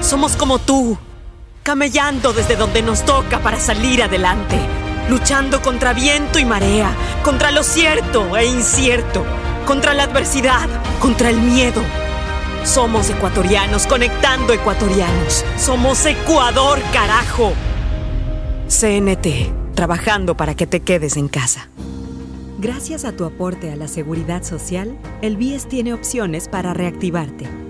Somos como tú, camellando desde donde nos toca para salir adelante, luchando contra viento y marea, contra lo cierto e incierto, contra la adversidad, contra el miedo. Somos ecuatorianos conectando ecuatorianos. Somos Ecuador, carajo. CNT, trabajando para que te quedes en casa. Gracias a tu aporte a la seguridad social, el BIES tiene opciones para reactivarte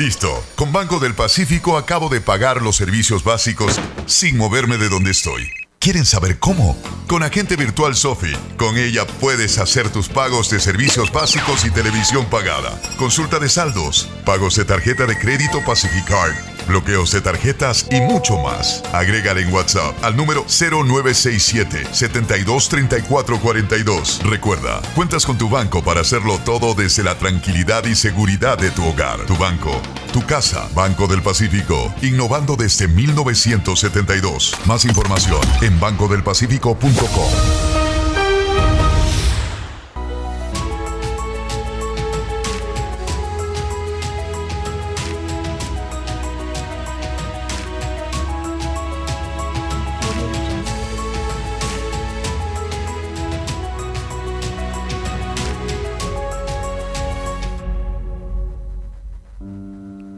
Listo. Con Banco del Pacífico acabo de pagar los servicios básicos sin moverme de donde estoy. ¿Quieren saber cómo? Con Agente Virtual Sofi. Con ella puedes hacer tus pagos de servicios básicos y televisión pagada. Consulta de saldos, pagos de tarjeta de crédito Pacificard bloqueos de tarjetas y mucho más. Agrégale en WhatsApp al número 0967 723442. Recuerda, cuentas con tu banco para hacerlo todo desde la tranquilidad y seguridad de tu hogar. Tu banco, tu casa, Banco del Pacífico, innovando desde 1972. Más información en bancodelpacifico.com.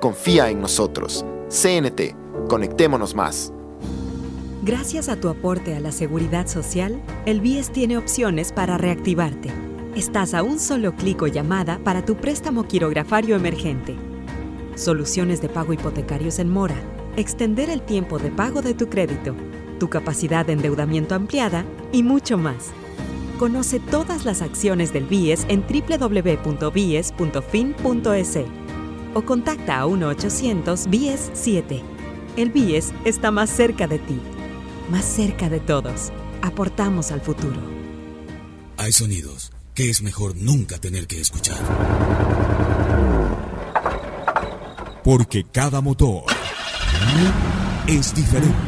Confía en nosotros. CNT, conectémonos más. Gracias a tu aporte a la seguridad social, el BIES tiene opciones para reactivarte. Estás a un solo clic o llamada para tu préstamo quirografario emergente. Soluciones de pago hipotecarios en mora. Extender el tiempo de pago de tu crédito. Tu capacidad de endeudamiento ampliada y mucho más. Conoce todas las acciones del BIES en www.bies.fin.es o contacta a 1-800-BIES-7. El BIES está más cerca de ti, más cerca de todos. Aportamos al futuro. Hay sonidos que es mejor nunca tener que escuchar. Porque cada motor es diferente.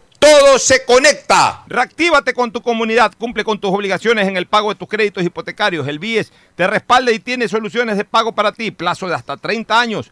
todo se conecta. Reactívate con tu comunidad, cumple con tus obligaciones en el pago de tus créditos hipotecarios. El BIES te respalda y tiene soluciones de pago para ti, plazo de hasta 30 años.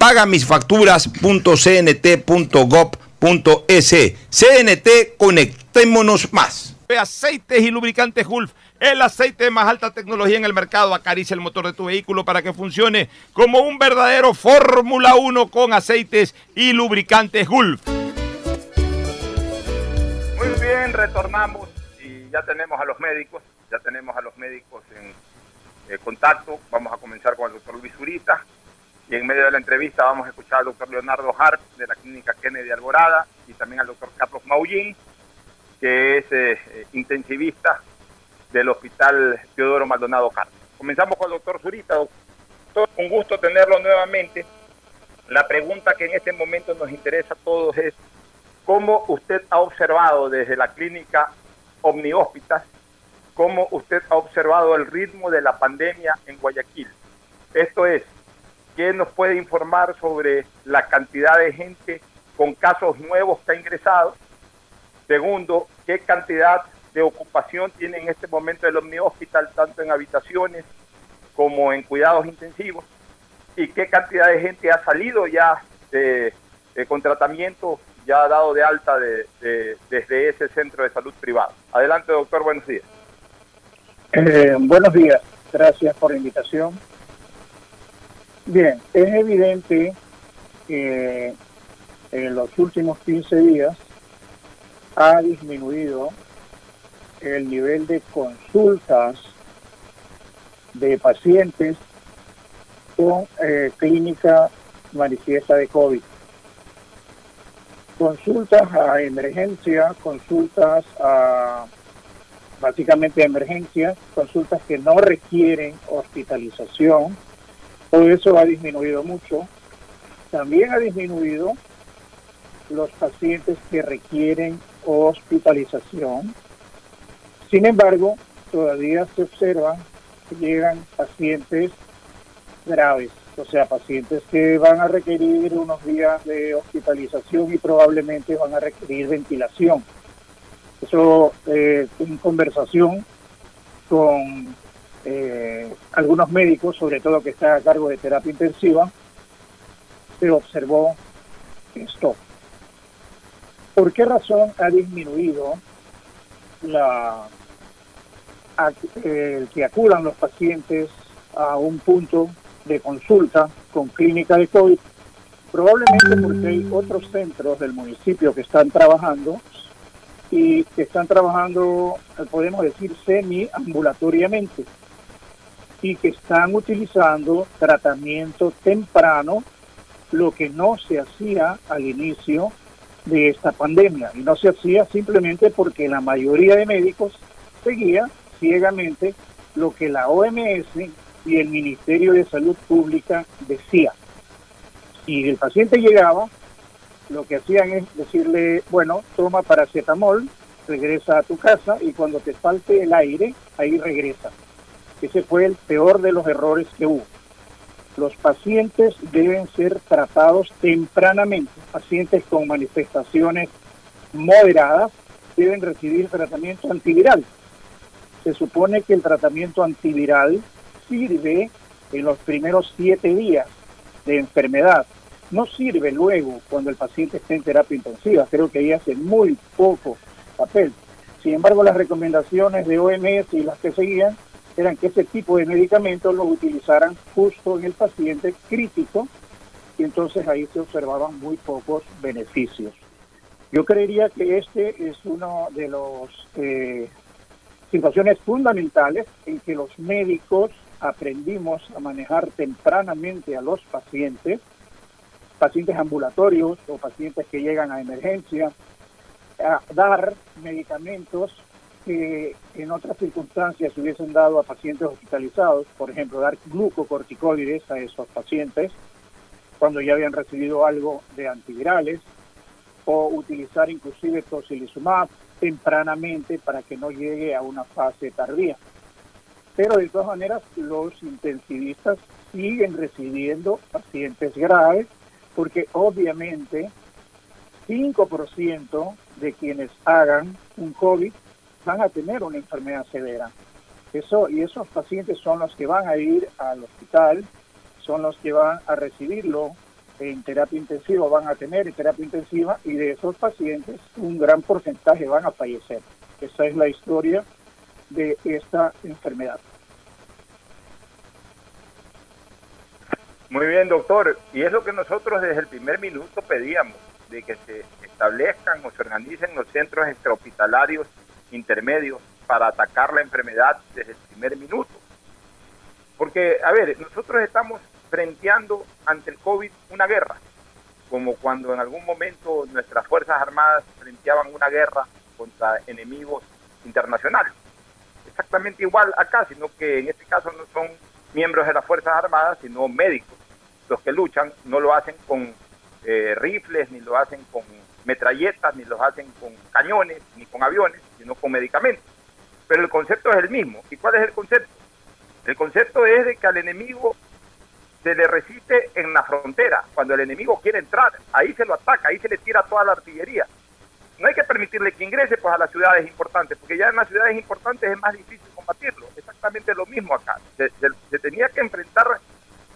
pagamisfacturas.cnt.gov.es. CNT, conectémonos más. Aceites y lubricantes Gulf. El aceite de más alta tecnología en el mercado acaricia el motor de tu vehículo para que funcione como un verdadero Fórmula 1 con aceites y lubricantes Gulf. Muy bien, retornamos y ya tenemos a los médicos, ya tenemos a los médicos en eh, contacto. Vamos a comenzar con el doctor Luis Zurita y en medio de la entrevista vamos a escuchar al doctor Leonardo Hart de la clínica Kennedy Alborada y también al doctor Carlos Maullín, que es eh, intensivista del Hospital Teodoro Maldonado Carlos. Comenzamos con el doctor Zurita. Doctor, un gusto tenerlo nuevamente. La pregunta que en este momento nos interesa a todos es, ¿cómo usted ha observado desde la clínica Omni Hospital, cómo usted ha observado el ritmo de la pandemia en Guayaquil? Esto es, ¿Qué nos puede informar sobre la cantidad de gente con casos nuevos que ha ingresado? Segundo, ¿qué cantidad de ocupación tiene en este momento el Omni Hospital, tanto en habitaciones como en cuidados intensivos? ¿Y qué cantidad de gente ha salido ya de, con tratamiento, ya dado de alta desde ese centro de salud privado? Adelante, doctor, buenos días. Eh, buenos días, gracias por la invitación. Bien, es evidente que en los últimos 15 días ha disminuido el nivel de consultas de pacientes con eh, clínica manifiesta de COVID. Consultas a emergencia, consultas a básicamente emergencia, consultas que no requieren hospitalización, todo eso ha disminuido mucho. También ha disminuido los pacientes que requieren hospitalización. Sin embargo, todavía se observa que llegan pacientes graves, o sea, pacientes que van a requerir unos días de hospitalización y probablemente van a requerir ventilación. Eso eh, en conversación con eh, algunos médicos, sobre todo que están a cargo de terapia intensiva, se observó esto. ¿Por qué razón ha disminuido la que acudan los pacientes a un punto de consulta con clínica de COVID? Probablemente porque hay otros centros del municipio que están trabajando y que están trabajando, podemos decir, semi-ambulatoriamente y que están utilizando tratamiento temprano, lo que no se hacía al inicio de esta pandemia. Y no se hacía simplemente porque la mayoría de médicos seguía ciegamente lo que la OMS y el Ministerio de Salud Pública decía. Si el paciente llegaba, lo que hacían es decirle, bueno, toma paracetamol regresa a tu casa y cuando te falte el aire, ahí regresa. Ese fue el peor de los errores que hubo. Los pacientes deben ser tratados tempranamente. Pacientes con manifestaciones moderadas deben recibir tratamiento antiviral. Se supone que el tratamiento antiviral sirve en los primeros siete días de enfermedad. No sirve luego cuando el paciente esté en terapia intensiva. Creo que ahí hace muy poco papel. Sin embargo, las recomendaciones de OMS y las que seguían eran que ese tipo de medicamentos los utilizaran justo en el paciente crítico y entonces ahí se observaban muy pocos beneficios. Yo creería que este es uno de los eh, situaciones fundamentales en que los médicos aprendimos a manejar tempranamente a los pacientes, pacientes ambulatorios o pacientes que llegan a emergencia, a dar medicamentos que en otras circunstancias se hubiesen dado a pacientes hospitalizados, por ejemplo, dar glucocorticoides a esos pacientes cuando ya habían recibido algo de antivirales, o utilizar inclusive tocilizumab tempranamente para que no llegue a una fase tardía. Pero de todas maneras, los intensivistas siguen recibiendo pacientes graves porque obviamente 5% de quienes hagan un COVID van a tener una enfermedad severa. Eso, y esos pacientes son los que van a ir al hospital, son los que van a recibirlo en terapia intensiva, van a tener en terapia intensiva y de esos pacientes un gran porcentaje van a fallecer. Esa es la historia de esta enfermedad. Muy bien, doctor. Y es lo que nosotros desde el primer minuto pedíamos, de que se establezcan o se organicen los centros extrahospitalarios intermedios para atacar la enfermedad desde el primer minuto. Porque, a ver, nosotros estamos frenteando ante el COVID una guerra, como cuando en algún momento nuestras Fuerzas Armadas frenteaban una guerra contra enemigos internacionales. Exactamente igual acá, sino que en este caso no son miembros de las Fuerzas Armadas, sino médicos. Los que luchan no lo hacen con eh, rifles, ni lo hacen con metralletas, ni los hacen con cañones, ni con aviones, sino con medicamentos. Pero el concepto es el mismo. ¿Y cuál es el concepto? El concepto es de que al enemigo se le resiste en la frontera. Cuando el enemigo quiere entrar, ahí se lo ataca, ahí se le tira toda la artillería. No hay que permitirle que ingrese pues, a las ciudades importantes, porque ya en las ciudades importantes es más difícil combatirlo. Exactamente lo mismo acá. Se, se tenía que enfrentar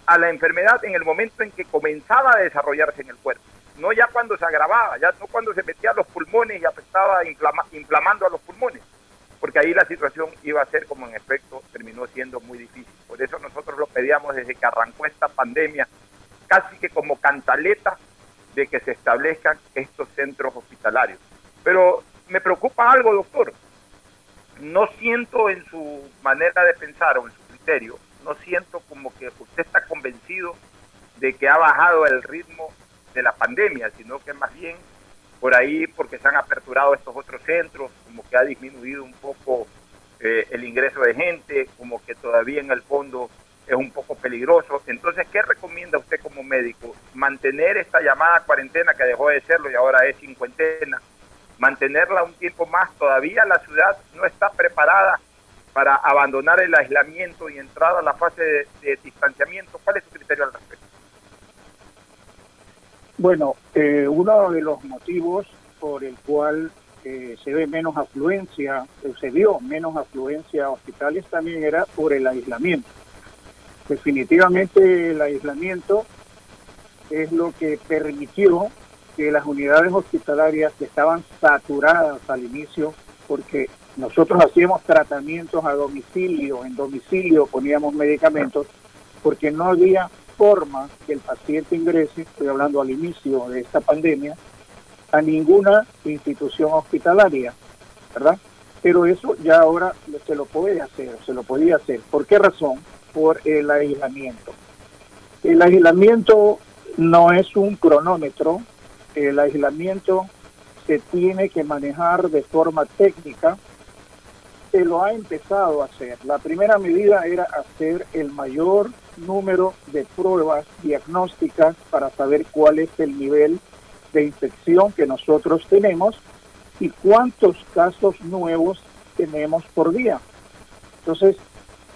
a la enfermedad en el momento en que comenzaba a desarrollarse en el cuerpo no ya cuando se agravaba, ya no cuando se metía a los pulmones y afectaba inflamando a los pulmones, porque ahí la situación iba a ser como en efecto terminó siendo muy difícil. Por eso nosotros lo pedíamos desde que arrancó esta pandemia, casi que como cantaleta de que se establezcan estos centros hospitalarios. Pero me preocupa algo, doctor. No siento en su manera de pensar o en su criterio, no siento como que usted está convencido de que ha bajado el ritmo de la pandemia, sino que más bien por ahí porque se han aperturado estos otros centros, como que ha disminuido un poco eh, el ingreso de gente, como que todavía en el fondo es un poco peligroso. Entonces, ¿qué recomienda usted como médico? Mantener esta llamada cuarentena que dejó de serlo y ahora es cincuentena, mantenerla un tiempo más. Todavía la ciudad no está preparada para abandonar el aislamiento y entrar a la fase de, de distanciamiento. ¿Cuál es su criterio al respecto? Bueno, eh, uno de los motivos por el cual eh, se ve menos afluencia, se vio menos afluencia a hospitales también era por el aislamiento. Definitivamente el aislamiento es lo que permitió que las unidades hospitalarias que estaban saturadas al inicio, porque nosotros hacíamos tratamientos a domicilio, en domicilio poníamos medicamentos, porque no había forma que el paciente ingrese, estoy hablando al inicio de esta pandemia, a ninguna institución hospitalaria, ¿verdad? Pero eso ya ahora se lo puede hacer, se lo podía hacer. ¿Por qué razón? Por el aislamiento. El aislamiento no es un cronómetro, el aislamiento se tiene que manejar de forma técnica, se lo ha empezado a hacer. La primera medida era hacer el mayor número de pruebas diagnósticas para saber cuál es el nivel de infección que nosotros tenemos y cuántos casos nuevos tenemos por día. Entonces,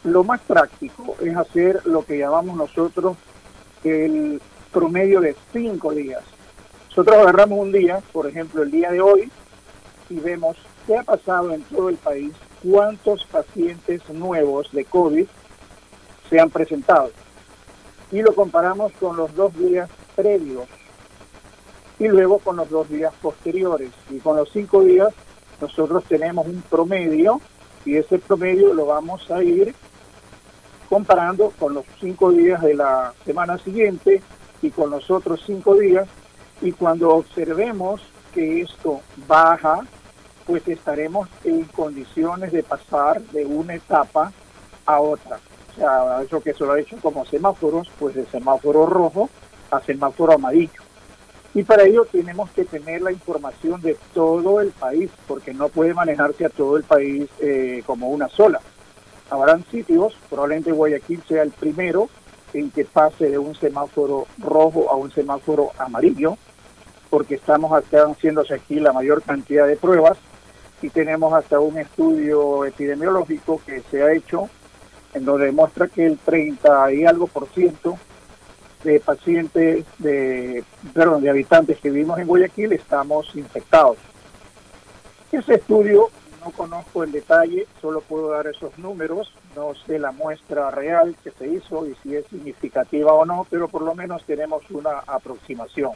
lo más práctico es hacer lo que llamamos nosotros el promedio de cinco días. Nosotros agarramos un día, por ejemplo, el día de hoy, y vemos qué ha pasado en todo el país, cuántos pacientes nuevos de COVID se han presentado. Y lo comparamos con los dos días previos y luego con los dos días posteriores. Y con los cinco días nosotros tenemos un promedio y ese promedio lo vamos a ir comparando con los cinco días de la semana siguiente y con los otros cinco días. Y cuando observemos que esto baja, pues estaremos en condiciones de pasar de una etapa a otra. Sea, eso que se lo ha hecho como semáforos, pues de semáforo rojo a semáforo amarillo. Y para ello tenemos que tener la información de todo el país, porque no puede manejarse a todo el país eh, como una sola. Habrán sitios, probablemente Guayaquil sea el primero en que pase de un semáforo rojo a un semáforo amarillo, porque estamos haciéndose aquí la mayor cantidad de pruebas y tenemos hasta un estudio epidemiológico que se ha hecho en donde demuestra que el 30 y algo por ciento de pacientes, de, perdón, de habitantes que vivimos en Guayaquil estamos infectados. Ese estudio no conozco el detalle, solo puedo dar esos números, no sé la muestra real que se hizo y si es significativa o no, pero por lo menos tenemos una aproximación.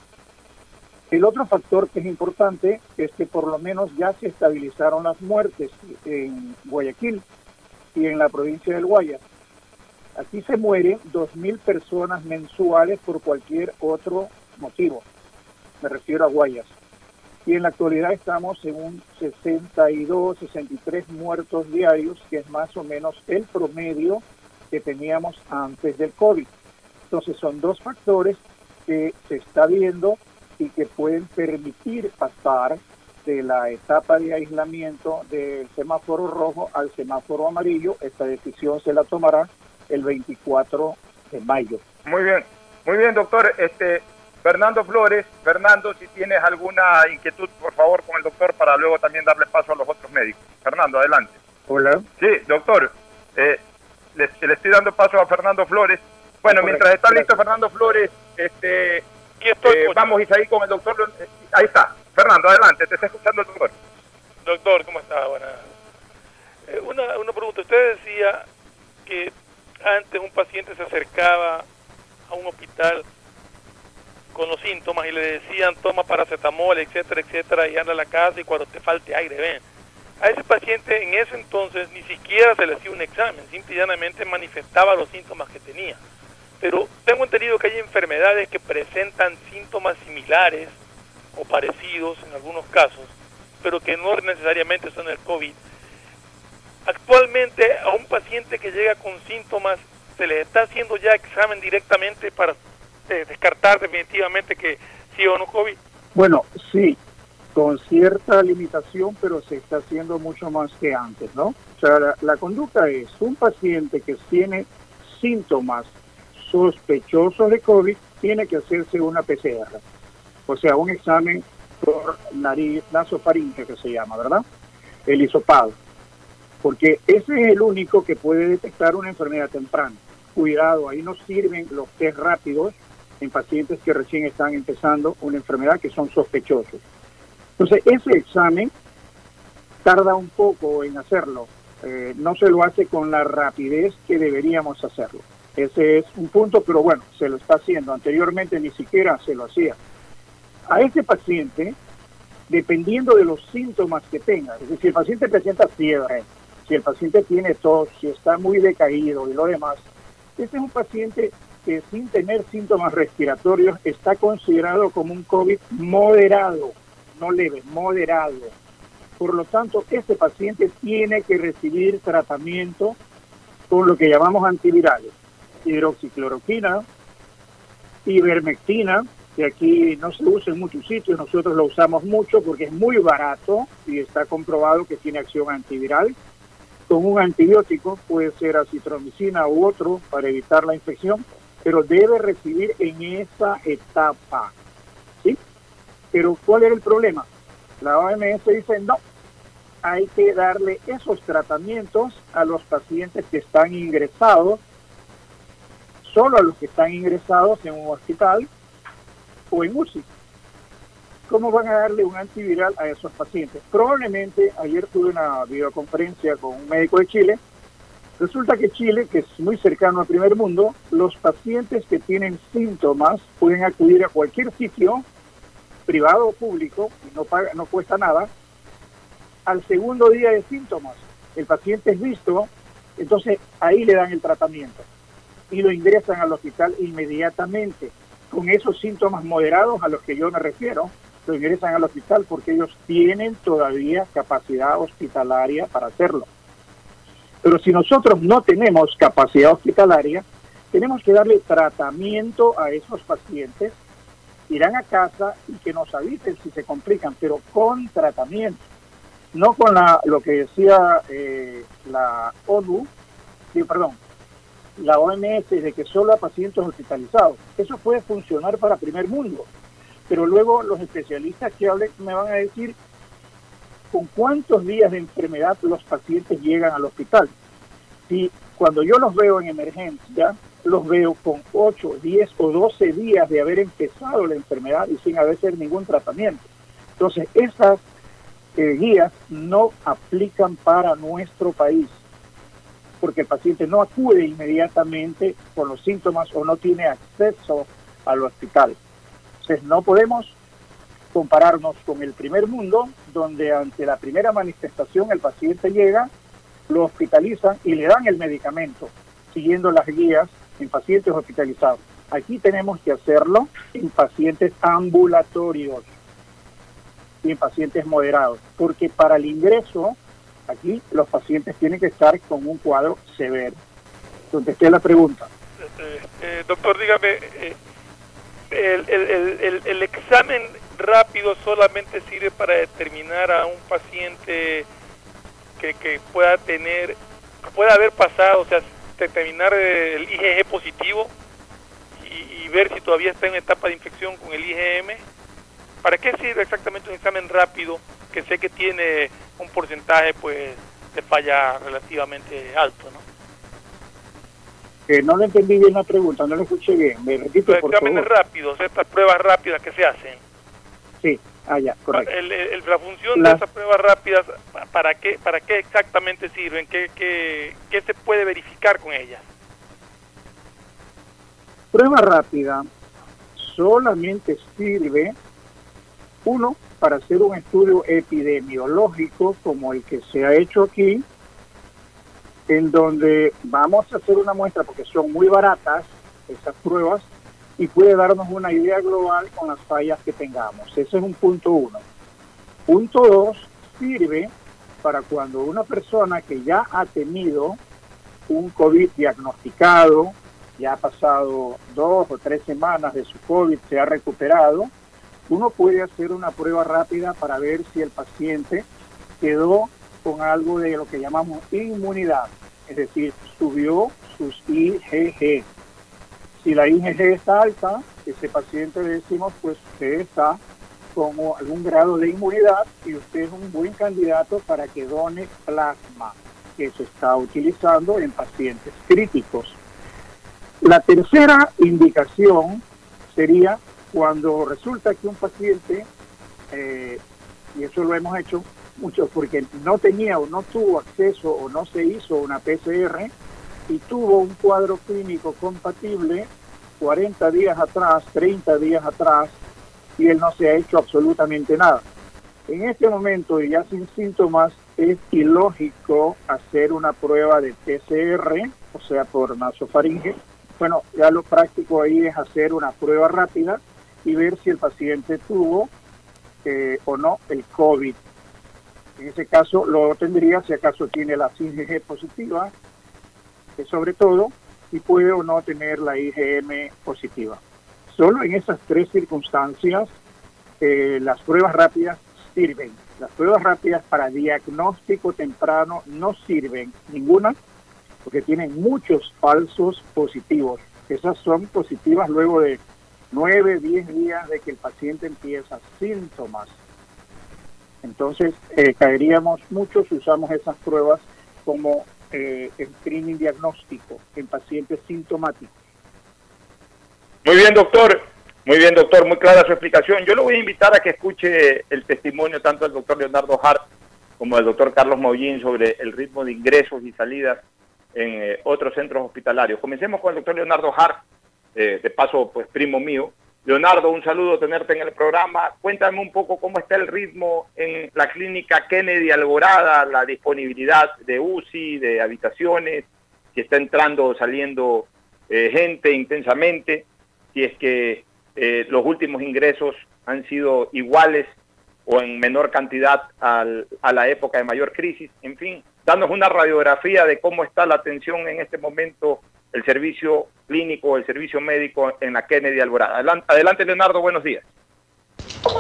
El otro factor que es importante es que por lo menos ya se estabilizaron las muertes en Guayaquil y en la provincia del Guayas. Aquí se mueren 2.000 personas mensuales por cualquier otro motivo. Me refiero a Guayas. Y en la actualidad estamos en un 62, 63 muertos diarios, que es más o menos el promedio que teníamos antes del COVID. Entonces son dos factores que se está viendo y que pueden permitir pasar de la etapa de aislamiento del semáforo rojo al semáforo amarillo. Esta decisión se la tomará el 24 de mayo. Muy bien, muy bien, doctor. Este Fernando Flores, Fernando, si tienes alguna inquietud, por favor, con el doctor para luego también darle paso a los otros médicos. Fernando, adelante. Hola. Sí, doctor. Eh, le, le, estoy dando paso a Fernando Flores. Bueno, mientras está listo Fernando Flores, este, eh, vamos a ir con el doctor. Ahí está. Fernando, adelante, te está escuchando el doctor. Doctor, ¿cómo está? Buenas. Eh, una, una pregunta. Usted decía que antes un paciente se acercaba a un hospital con los síntomas y le decían toma paracetamol, etcétera, etcétera, y anda a la casa y cuando te falte aire, ven. A ese paciente en ese entonces ni siquiera se le hacía un examen, simplemente manifestaba los síntomas que tenía. Pero tengo entendido que hay enfermedades que presentan síntomas similares o parecidos en algunos casos, pero que no necesariamente son el COVID Actualmente a un paciente que llega con síntomas se le está haciendo ya examen directamente para eh, descartar definitivamente que sí o no COVID. Bueno, sí, con cierta limitación, pero se está haciendo mucho más que antes, ¿no? O sea, la, la conducta es un paciente que tiene síntomas sospechosos de COVID, tiene que hacerse una PCR, o sea, un examen por nariz, nasofaringe que se llama, ¿verdad? El hisopado porque ese es el único que puede detectar una enfermedad temprana. Cuidado, ahí no sirven los test rápidos en pacientes que recién están empezando una enfermedad que son sospechosos. Entonces, ese examen tarda un poco en hacerlo. Eh, no se lo hace con la rapidez que deberíamos hacerlo. Ese es un punto, pero bueno, se lo está haciendo. Anteriormente ni siquiera se lo hacía. A este paciente, dependiendo de los síntomas que tenga, es decir, el paciente presenta fiebre, si el paciente tiene tos, si está muy decaído y lo demás, este es un paciente que sin tener síntomas respiratorios está considerado como un COVID moderado, no leve, moderado. Por lo tanto, este paciente tiene que recibir tratamiento con lo que llamamos antivirales, hidroxicloroquina, ivermectina, que aquí no se usa en muchos sitios, nosotros lo usamos mucho porque es muy barato y está comprobado que tiene acción antiviral con un antibiótico, puede ser acitromicina u otro para evitar la infección, pero debe recibir en esa etapa. ¿sí? Pero ¿cuál era el problema? La OMS dice no, hay que darle esos tratamientos a los pacientes que están ingresados, solo a los que están ingresados en un hospital o en UCI. ¿Cómo van a darle un antiviral a esos pacientes? Probablemente, ayer tuve una videoconferencia con un médico de Chile, resulta que Chile, que es muy cercano al primer mundo, los pacientes que tienen síntomas pueden acudir a cualquier sitio, privado o público, y no, paga, no cuesta nada, al segundo día de síntomas. El paciente es visto, entonces ahí le dan el tratamiento y lo ingresan al hospital inmediatamente con esos síntomas moderados a los que yo me refiero, lo ingresan al hospital porque ellos tienen todavía capacidad hospitalaria para hacerlo. Pero si nosotros no tenemos capacidad hospitalaria, tenemos que darle tratamiento a esos pacientes, irán a casa y que nos avisen si se complican, pero con tratamiento, no con la, lo que decía eh, la ONU, perdón, la OMS de que solo a pacientes hospitalizados. Eso puede funcionar para primer mundo, pero luego los especialistas que hablen me van a decir con cuántos días de enfermedad los pacientes llegan al hospital. Si cuando yo los veo en emergencia, los veo con 8, 10 o 12 días de haber empezado la enfermedad y sin haber ningún tratamiento. Entonces, esas eh, guías no aplican para nuestro país porque el paciente no acude inmediatamente con los síntomas o no tiene acceso al hospital. Entonces no podemos compararnos con el primer mundo, donde ante la primera manifestación el paciente llega, lo hospitalizan y le dan el medicamento, siguiendo las guías en pacientes hospitalizados. Aquí tenemos que hacerlo en pacientes ambulatorios y en pacientes moderados, porque para el ingreso Aquí los pacientes tienen que estar con un cuadro severo. Contesté la pregunta. Eh, eh, doctor, dígame, eh, el, examen rápido solamente sirve para determinar a un paciente que, que pueda tener, pueda haber pasado, o sea, determinar el IgG positivo y, y, ver si todavía está en etapa de infección con el IgM. ¿Para qué sirve exactamente un examen rápido que sé que tiene un porcentaje pues de falla relativamente alto, ¿no? Que no le entendí bien la pregunta, no lo escuché bien. Me repito, Los exámenes rápidos, estas pruebas rápidas que se hacen. Sí, ah, ya, correcto. la función de estas pruebas rápidas, ¿para qué, para qué exactamente sirven? ¿Qué, qué, qué se puede verificar con ellas? Prueba rápida solamente sirve, uno, para hacer un estudio epidemiológico como el que se ha hecho aquí, en donde vamos a hacer una muestra porque son muy baratas esas pruebas y puede darnos una idea global con las fallas que tengamos. Ese es un punto uno. Punto dos, sirve para cuando una persona que ya ha tenido un COVID diagnosticado, ya ha pasado dos o tres semanas de su COVID, se ha recuperado, uno puede hacer una prueba rápida para ver si el paciente quedó con algo de lo que llamamos inmunidad, es decir, subió sus IgG. Si la IgG está alta, ese paciente decimos pues que está con algún grado de inmunidad y usted es un buen candidato para que done plasma, que se está utilizando en pacientes críticos. La tercera indicación sería cuando resulta que un paciente, eh, y eso lo hemos hecho mucho porque no tenía o no tuvo acceso o no se hizo una PCR y tuvo un cuadro clínico compatible 40 días atrás, 30 días atrás, y él no se ha hecho absolutamente nada. En este momento, y ya sin síntomas, es ilógico hacer una prueba de PCR, o sea, por nasofaringe. Bueno, ya lo práctico ahí es hacer una prueba rápida y ver si el paciente tuvo eh, o no el COVID. En ese caso lo tendría si acaso tiene la IgG positiva, que sobre todo, y puede o no tener la IgM positiva. Solo en esas tres circunstancias eh, las pruebas rápidas sirven. Las pruebas rápidas para diagnóstico temprano no sirven ninguna porque tienen muchos falsos positivos. Esas son positivas luego de 9, 10 días de que el paciente empieza síntomas. Entonces, eh, caeríamos mucho si usamos esas pruebas como eh, screening diagnóstico en pacientes sintomáticos. Muy bien, doctor. Muy bien, doctor. Muy clara su explicación. Yo lo voy a invitar a que escuche el testimonio tanto del doctor Leonardo Hart como del doctor Carlos Maullín sobre el ritmo de ingresos y salidas en eh, otros centros hospitalarios. Comencemos con el doctor Leonardo Hart, eh, de paso, pues primo mío. Leonardo, un saludo tenerte en el programa. Cuéntame un poco cómo está el ritmo en la clínica Kennedy Alborada, la disponibilidad de UCI, de habitaciones, si está entrando o saliendo eh, gente intensamente, si es que eh, los últimos ingresos han sido iguales o en menor cantidad al, a la época de mayor crisis. En fin, danos una radiografía de cómo está la atención en este momento, el servicio clínico, el servicio médico en la Kennedy Alborada. Adelante, Leonardo, buenos días.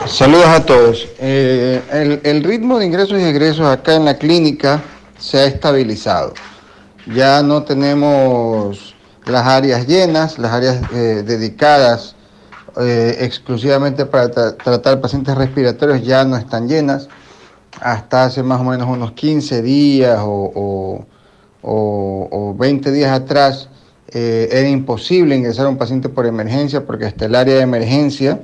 Saludos a todos. Eh, el, el, ritmo de ingresos y egresos acá en la clínica se ha estabilizado. Ya no tenemos las áreas llenas, las áreas eh, dedicadas eh, exclusivamente para tra tratar pacientes respiratorios ya no están llenas. Hasta hace más o menos unos 15 días o, o, o, o 20 días atrás eh, era imposible ingresar a un paciente por emergencia porque hasta el área de emergencia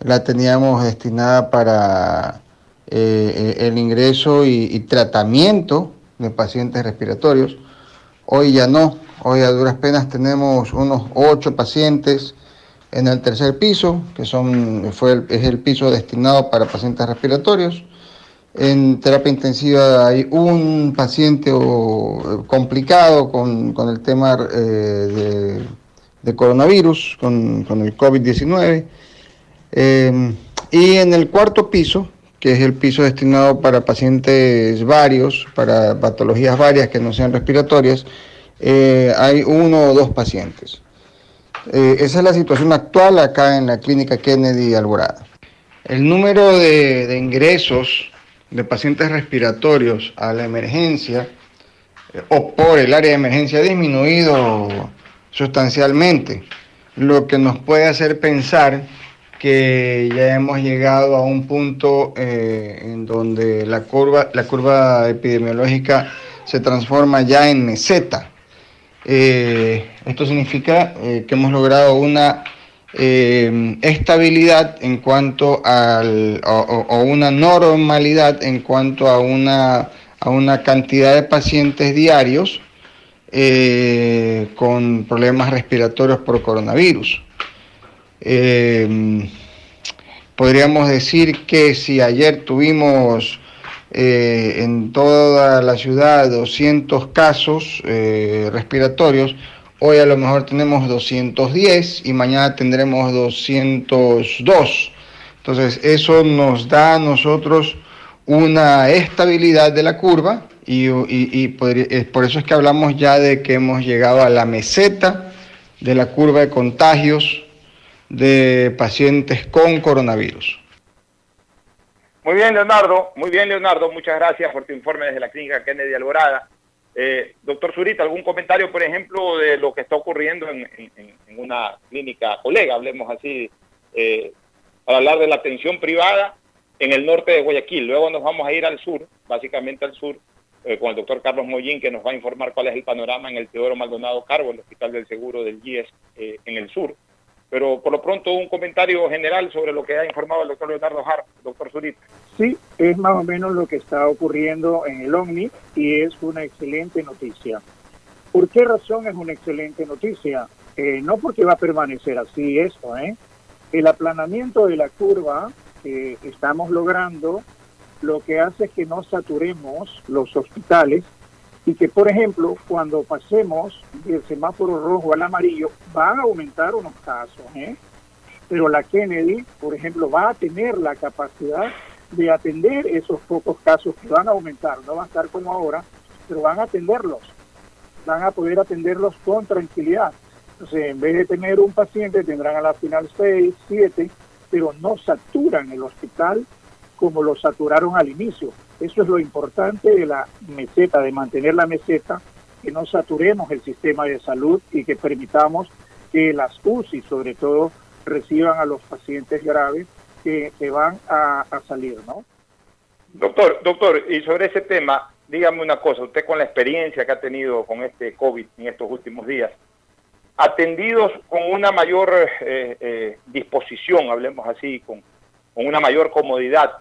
la teníamos destinada para eh, el ingreso y, tratamiento de pacientes respiratorios. Hoy ya no, hoy a duras penas tenemos unos ocho pacientes en el tercer piso, que son, fue es el piso destinado para pacientes respiratorios. En terapia intensiva hay un paciente o, complicado con, con, el tema eh, de, de, coronavirus, con, con el COVID-19. Eh, y en el cuarto piso, que es el piso destinado para pacientes varios, para patologías varias que no sean respiratorias, eh, hay uno o dos pacientes. Eh, esa es la situación actual acá en la clínica Kennedy Alborada. El número de, de ingresos de pacientes respiratorios a la emergencia eh, o por el área de emergencia ha disminuido sustancialmente, lo que nos puede hacer pensar que ya hemos llegado a un punto eh, en donde la curva, la curva epidemiológica se transforma ya en meseta. Eh, esto significa que hemos logrado una eh, estabilidad en cuanto al, o, una normalidad en cuanto a una, a una cantidad de pacientes diarios eh, con problemas respiratorios por coronavirus. Eh, podríamos decir que si ayer tuvimos en toda la ciudad 200 casos respiratorios, Hoy a lo mejor tenemos 210 y mañana tendremos 202. Entonces eso nos da a nosotros una estabilidad de la curva y, por, por, eso es que hablamos ya de que hemos llegado a la meseta de la curva de contagios de pacientes con coronavirus. Muy bien, Leonardo. Muy bien, Leonardo. Muchas gracias por tu informe desde la clínica Kennedy Alborada. Eh, doctor Zurita, ¿algún comentario, por ejemplo, de lo que está ocurriendo en, una clínica colega, hablemos así, eh, para hablar de la atención privada en el norte de Guayaquil? Luego nos vamos a ir al sur, básicamente al sur, eh, con el doctor Carlos Mollín, que nos va a informar cuál es el panorama en el Teodoro Maldonado Carbo, el Hospital del Seguro del GIES eh, en el sur. Pero por lo pronto un comentario general sobre lo que ha informado el doctor Leonardo Hart, doctor Zurita. Sí, es más o menos lo que está ocurriendo en el OVNI y es una excelente noticia. ¿Por qué razón es una excelente noticia? Eh, no porque va a permanecer así esto, ¿eh? El aplanamiento de la curva que estamos logrando lo que hace es que no saturemos los hospitales y que, por ejemplo, cuando pasemos del semáforo rojo al amarillo, van a aumentar unos casos, ¿eh? Pero la Kennedy, por ejemplo, va a tener la capacidad de atender esos pocos casos que van a aumentar, no va a estar como ahora, pero van a atenderlos, van a poder atenderlos con tranquilidad. Entonces, en vez de tener un paciente, tendrán a la final 6, 7, pero no saturan el hospital como lo saturaron al inicio. Eso es lo importante de la meseta, de mantener la meseta, que no saturemos el sistema de salud y que permitamos que las UCI, sobre todo, reciban a los pacientes graves que, que van a, salir, ¿no? Doctor, doctor, y sobre ese tema, dígame una cosa, usted con la experiencia que ha tenido con este COVID en estos últimos días, atendidos con una mayor eh, eh, disposición, hablemos así, con, con una mayor comodidad,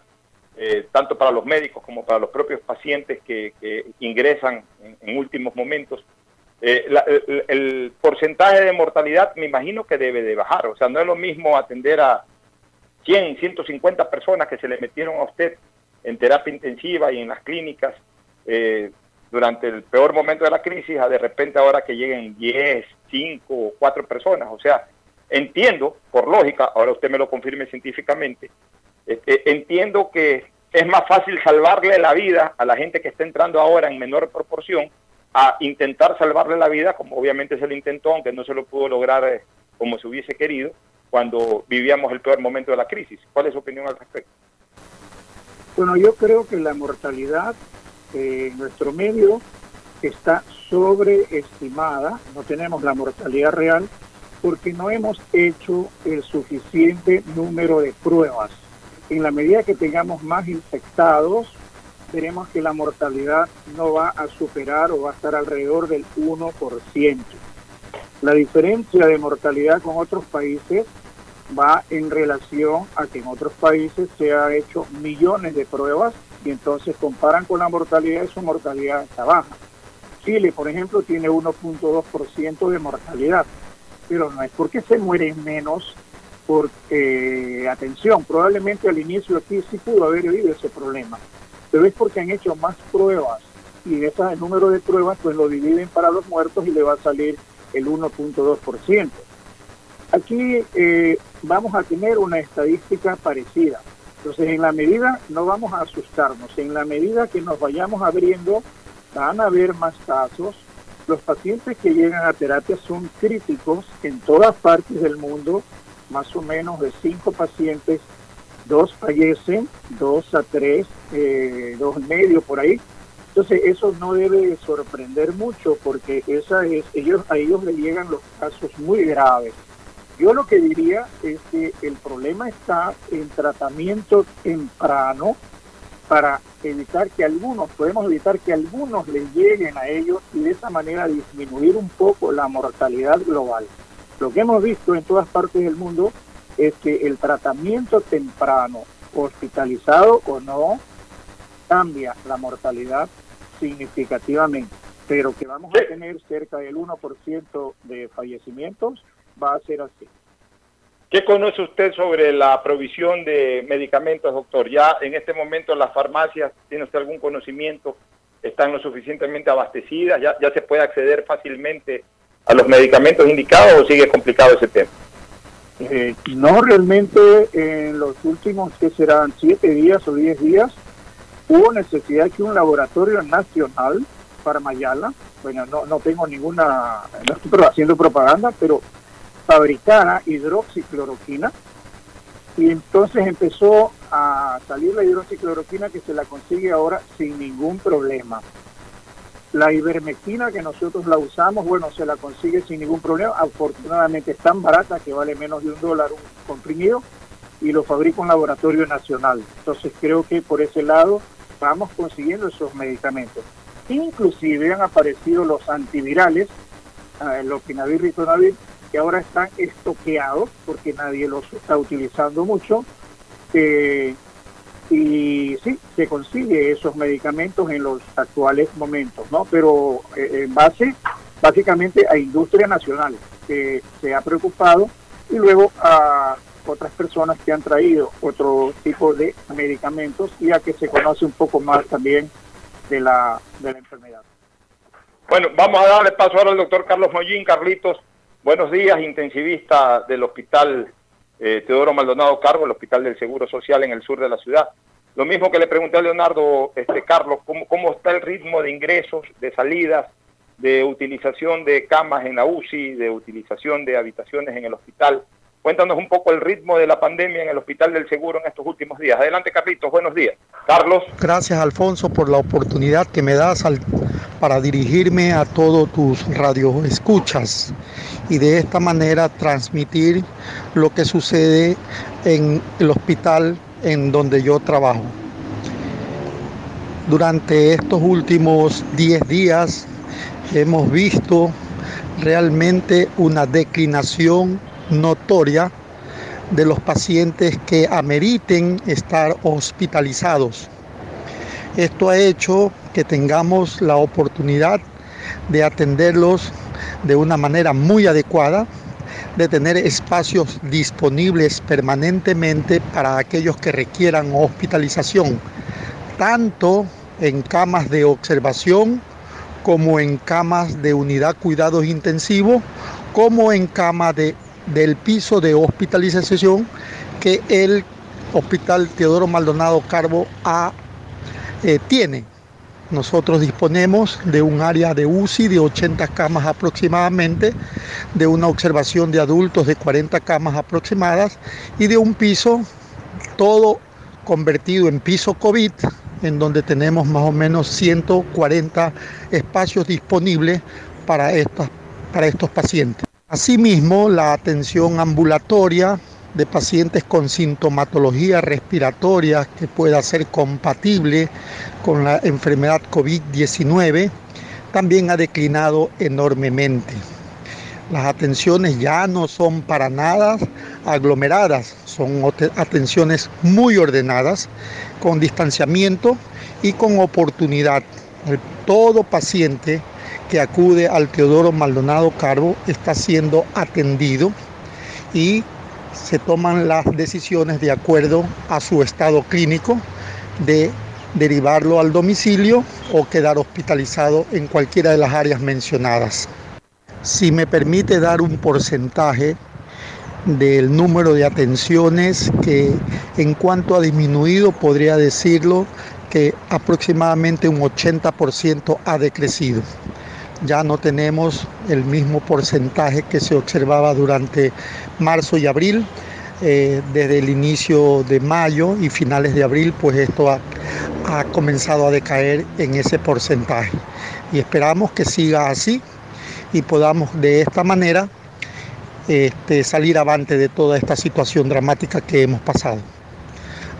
eh, tanto para los médicos como para los propios pacientes que, ingresan en, últimos momentos, eh, el, porcentaje de mortalidad me imagino que debe de bajar. O sea, no es lo mismo atender a 100, 150 personas que se le metieron a usted en terapia intensiva y en las clínicas eh, durante el peor momento de la crisis, a de repente ahora que lleguen 10, 5 o 4 personas. O sea, entiendo, por lógica, ahora usted me lo confirme científicamente, este, entiendo que es más fácil salvarle la vida a la gente que está entrando ahora en menor proporción a intentar salvarle la vida, como obviamente se lo intentó, aunque no se lo pudo lograr eh, como se hubiese querido, cuando vivíamos el peor momento de la crisis. ¿Cuál es su opinión al respecto? Bueno, yo creo que la mortalidad en nuestro medio está sobreestimada, no tenemos la mortalidad real, porque no hemos hecho el suficiente número de pruebas. En la medida que tengamos más infectados, veremos que la mortalidad no va a superar o va a estar alrededor del 1%. La diferencia de mortalidad con otros países va en relación a que en otros países se ha hecho millones de pruebas y entonces comparan con la mortalidad y su mortalidad está baja. Chile, por ejemplo, tiene 1.2% de mortalidad, pero no es porque se mueren menos, porque, atención, probablemente al inicio aquí sí pudo haber habido ese problema, pero es porque han hecho más pruebas y ese número de pruebas pues lo dividen para los muertos y le va a salir el 1.2%. Aquí eh, vamos a tener una estadística parecida. Entonces, en la medida, no vamos a asustarnos, en la medida que nos vayamos abriendo, van a haber más casos. Los pacientes que llegan a terapia son críticos en todas partes del mundo, más o menos de cinco pacientes, dos fallecen, dos a tres, eh, dos medio por ahí. Entonces eso no debe sorprender mucho porque esa es, ellos, a ellos le llegan los casos muy graves. Yo lo que diría es que el problema está en tratamiento temprano para evitar que algunos, podemos evitar que algunos les lleguen a ellos y de esa manera disminuir un poco la mortalidad global. Lo que hemos visto en todas partes del mundo es que el tratamiento temprano, hospitalizado o no, cambia la mortalidad significativamente, pero que vamos a tener cerca del 1% de fallecimientos va a ser así. ¿Qué conoce usted sobre la provisión de medicamentos, doctor? Ya en este momento las farmacias, ¿tiene usted algún conocimiento? ¿Están lo suficientemente abastecidas? ¿Ya, ya se puede acceder fácilmente a los medicamentos indicados o sigue complicado ese tema? Eh, no, realmente en los últimos, que serán siete días o diez días, hubo necesidad que un laboratorio nacional, para Mayala, bueno, no, no tengo ninguna, no estoy haciendo propaganda, pero fabricara hidroxicloroquina y entonces empezó a salir la hidroxicloroquina que se la consigue ahora sin ningún problema. La ivermectina que nosotros la usamos, bueno, se la consigue sin ningún problema. Afortunadamente es tan barata que vale menos de un dólar un comprimido y lo fabrica un laboratorio nacional. Entonces creo que por ese lado vamos consiguiendo esos medicamentos. Inclusive han aparecido los antivirales, eh, los pinavir, ritonavir, que ahora están estoqueados porque nadie los está utilizando mucho. Eh, y sí, se consigue esos medicamentos en los actuales momentos, ¿no? Pero eh, en base básicamente a industria nacional que se ha preocupado y luego a otras personas que han traído otro tipo de medicamentos y a que se conoce un poco más también de la, de la enfermedad. Bueno, vamos a darle paso ahora al doctor Carlos Mollín. Carlitos, buenos días, intensivista del Hospital eh, Teodoro Maldonado Cargo, el Hospital del Seguro Social en el sur de la ciudad. Lo mismo que le pregunté a Leonardo, este Carlos, ¿cómo, cómo está el ritmo de ingresos, de salidas, de utilización de camas en la UCI, de utilización de habitaciones en el hospital? Cuéntanos un poco el ritmo de la pandemia en el Hospital del Seguro en estos últimos días. Adelante, Carlitos, buenos días. Carlos. Gracias, Alfonso, por la oportunidad que me das para dirigirme a todos tus radioescuchas y de esta manera transmitir lo que sucede en el hospital en donde yo trabajo. Durante estos últimos 10 días hemos visto realmente una declinación notoria de los pacientes que ameriten estar hospitalizados. Esto ha hecho que tengamos la oportunidad de atenderlos de una manera muy adecuada, de tener espacios disponibles permanentemente para aquellos que requieran hospitalización, tanto en camas de observación como en camas de unidad cuidados intensivos, como en camas de, del piso de hospitalización que el Hospital Teodoro Maldonado Carbo eh, tiene. Nosotros disponemos de un área de UCI de 80 camas aproximadamente, de una observación de adultos de 40 camas aproximadas y de un piso todo convertido en piso COVID en donde tenemos más o menos 140 espacios disponibles para, para estos pacientes. Asimismo, la atención ambulatoria de pacientes con sintomatología respiratoria que pueda ser compatible con la enfermedad COVID-19 también ha declinado enormemente. Las atenciones ya no son para nada aglomeradas, son atenciones muy ordenadas, con distanciamiento y con oportunidad. Todo paciente acude al Teodoro Maldonado Carbo está siendo atendido y se toman las decisiones de acuerdo a su estado clínico de derivarlo al domicilio o quedar hospitalizado en cualquiera de las áreas mencionadas. Si me permite dar un porcentaje del número de atenciones que en cuanto ha disminuido, podría decirlo que aproximadamente un 80% ha decrecido. Ya no tenemos el mismo porcentaje que se observaba durante marzo y abril. Eh, desde el inicio de mayo y finales de abril, pues esto ha, ha comenzado a decaer en ese porcentaje. Y esperamos que siga así y podamos de esta manera este, salir avante de toda esta situación dramática que hemos pasado.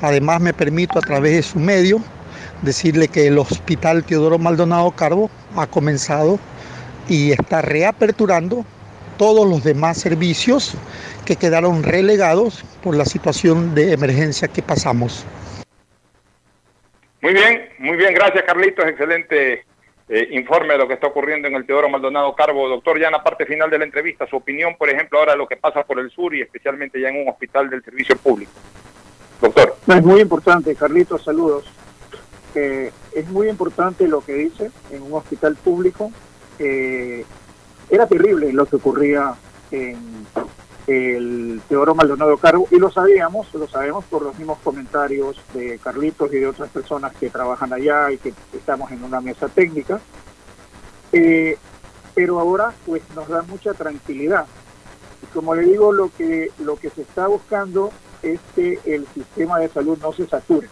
Además me permito a través de su medio decirle que el Hospital Teodoro Maldonado Carbo ha comenzado y está reaperturando todos los demás servicios que quedaron relegados por la situación de emergencia que pasamos. Muy bien, muy bien, gracias Carlitos, excelente eh, informe de lo que está ocurriendo en el Teodoro Maldonado Carbo. Doctor, ya en la parte final de la entrevista, su opinión, por ejemplo, ahora de lo que pasa por el sur y especialmente ya en un hospital del servicio público. Doctor. es muy importante, Carlitos, saludos. Eh, es muy importante lo que dice en un hospital público. Eh, era terrible lo que ocurría en el Teodoro Maldonado Carbo y lo sabíamos, lo sabemos por los mismos comentarios de Carlitos y de otras personas que trabajan allá y que estamos en una mesa técnica. Eh, pero ahora pues nos da mucha tranquilidad. Y como le digo, lo que, lo que se está buscando es que el sistema de salud no se sature.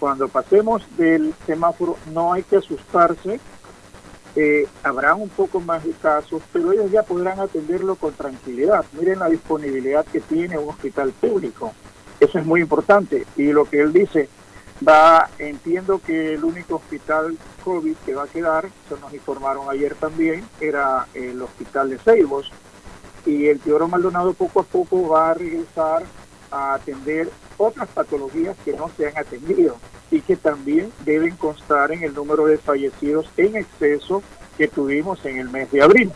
Cuando pasemos del semáforo no hay que asustarse eh, habrá un poco más de casos, pero ellos ya podrán atenderlo con tranquilidad. Miren la disponibilidad que tiene un hospital público. Eso es muy importante. Y lo que él dice, va, entiendo que el único hospital COVID que va a quedar, se nos informaron ayer también, era el hospital de Seibos. Y el Teodoro Maldonado poco a poco va a regresar a atender otras patologías que no se han atendido y que también deben constar en el número de fallecidos en exceso que tuvimos en el mes de abril.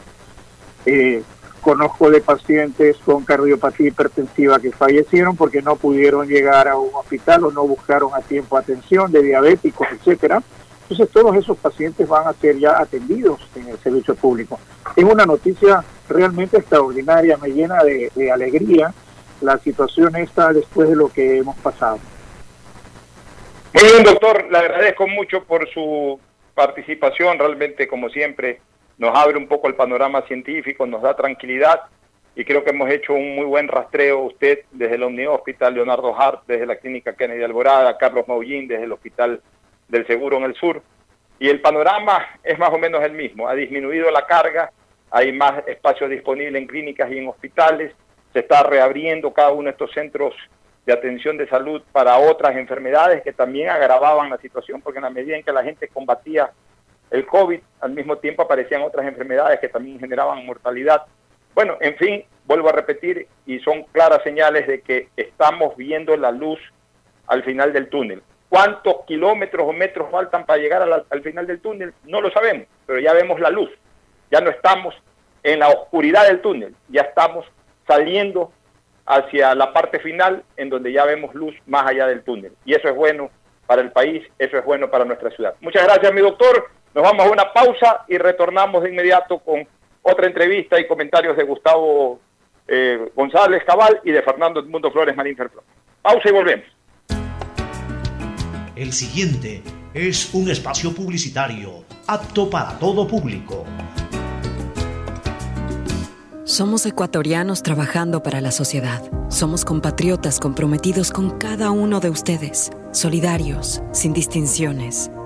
Eh, conozco de pacientes con cardiopatía hipertensiva que fallecieron porque no pudieron llegar a un hospital o no buscaron a tiempo atención de diabéticos, etcétera. Entonces todos esos pacientes van a ser ya atendidos en el servicio público. Es una noticia realmente extraordinaria, me llena de, de alegría la situación esta después de lo que hemos pasado. Muy bien, doctor, le agradezco mucho por su participación, realmente como siempre nos abre un poco el panorama científico, nos da tranquilidad y creo que hemos hecho un muy buen rastreo usted desde el Omni Hospital, Leonardo Hart desde la Clínica Kennedy Alborada, Carlos Maullín desde el Hospital del Seguro en el Sur. Y el panorama es más o menos el mismo, ha disminuido la carga, hay más espacios disponibles en clínicas y en hospitales, se está reabriendo cada uno de estos centros de atención de salud para otras enfermedades que también agravaban la situación, porque en la medida en que la gente combatía el COVID, al mismo tiempo aparecían otras enfermedades que también generaban mortalidad. Bueno, en fin, vuelvo a repetir, y son claras señales de que estamos viendo la luz al final del túnel. ¿Cuántos kilómetros o metros faltan para llegar al final del túnel? No lo sabemos, pero ya vemos la luz. Ya no estamos en la oscuridad del túnel, ya estamos saliendo hacia la parte final en donde ya vemos luz más allá del túnel. Y eso es bueno para el país, eso es bueno para nuestra ciudad. Muchas gracias, mi doctor. Nos vamos a una pausa y retornamos de inmediato con otra entrevista y comentarios de Gustavo eh, González Cabal y de Fernando Edmundo Flores Marín Ferflón. Pausa y volvemos. El siguiente es un espacio publicitario apto para todo público. Somos ecuatorianos trabajando para la sociedad. Somos compatriotas comprometidos con cada uno de ustedes, solidarios, sin distinciones.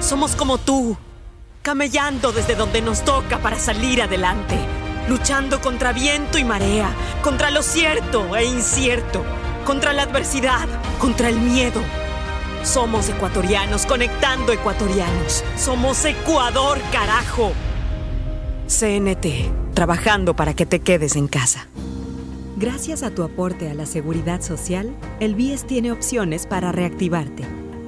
Somos como tú, camellando desde donde nos toca para salir adelante, luchando contra viento y marea, contra lo cierto e incierto, contra la adversidad, contra el miedo. Somos ecuatorianos conectando ecuatorianos. Somos Ecuador, carajo. CNT, trabajando para que te quedes en casa. Gracias a tu aporte a la seguridad social, el BIES tiene opciones para reactivarte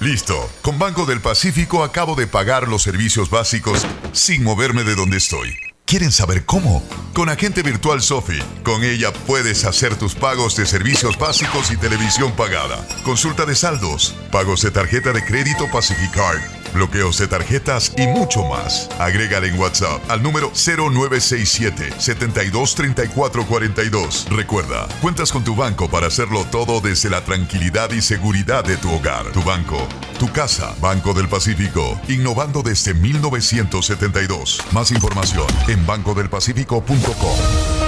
Listo. Con Banco del Pacífico acabo de pagar los servicios básicos sin moverme de donde estoy. ¿Quieren saber cómo? Con Agente Virtual Sofi. Con ella puedes hacer tus pagos de servicios básicos y televisión pagada. Consulta de saldos, pagos de tarjeta de crédito Pacificard bloqueos de tarjetas y mucho más. Agrégale en WhatsApp al número 0967 723442. Recuerda, cuentas con tu banco para hacerlo todo desde la tranquilidad y seguridad de tu hogar. Tu banco, tu casa, Banco del Pacífico, innovando desde 1972. Más información en bancodelpacifico.com.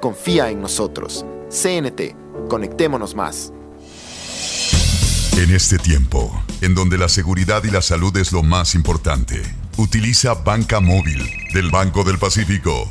Confía en nosotros. CNT, conectémonos más. En este tiempo, en donde la seguridad y la salud es lo más importante, utiliza Banca Móvil del Banco del Pacífico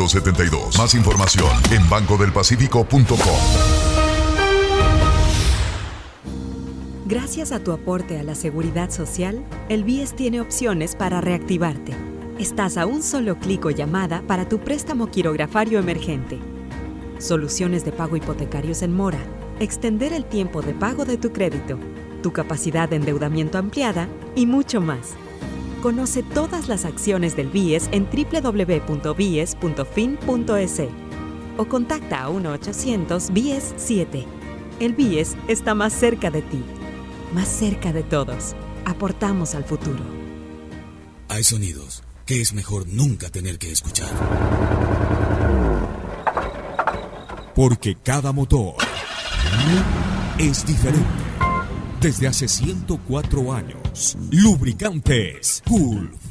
1972. Más información en bancodelpacifico.com. Gracias a tu aporte a la seguridad social, el BIES tiene opciones para reactivarte Estás a un solo clic o llamada para tu préstamo quirografario emergente. Soluciones de pago hipotecarios en mora. Extender el tiempo de pago de tu crédito. Tu capacidad de endeudamiento ampliada y mucho más. Conoce todas las acciones del BIES en www.bies.fin.es o contacta a 1-800-BIES-7. El BIES está más cerca de ti, más cerca de todos. Aportamos al futuro. Hay sonidos que es mejor nunca tener que escuchar. Porque cada motor es diferente. Desde hace 104 años, Lubricantes Gulf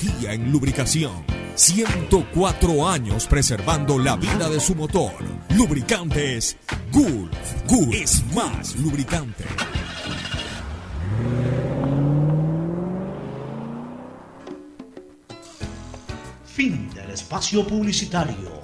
en lubricación. 104 años preservando la vida de su motor. Lubricantes Gulf. Gulf es más lubricante. Fin del espacio publicitario.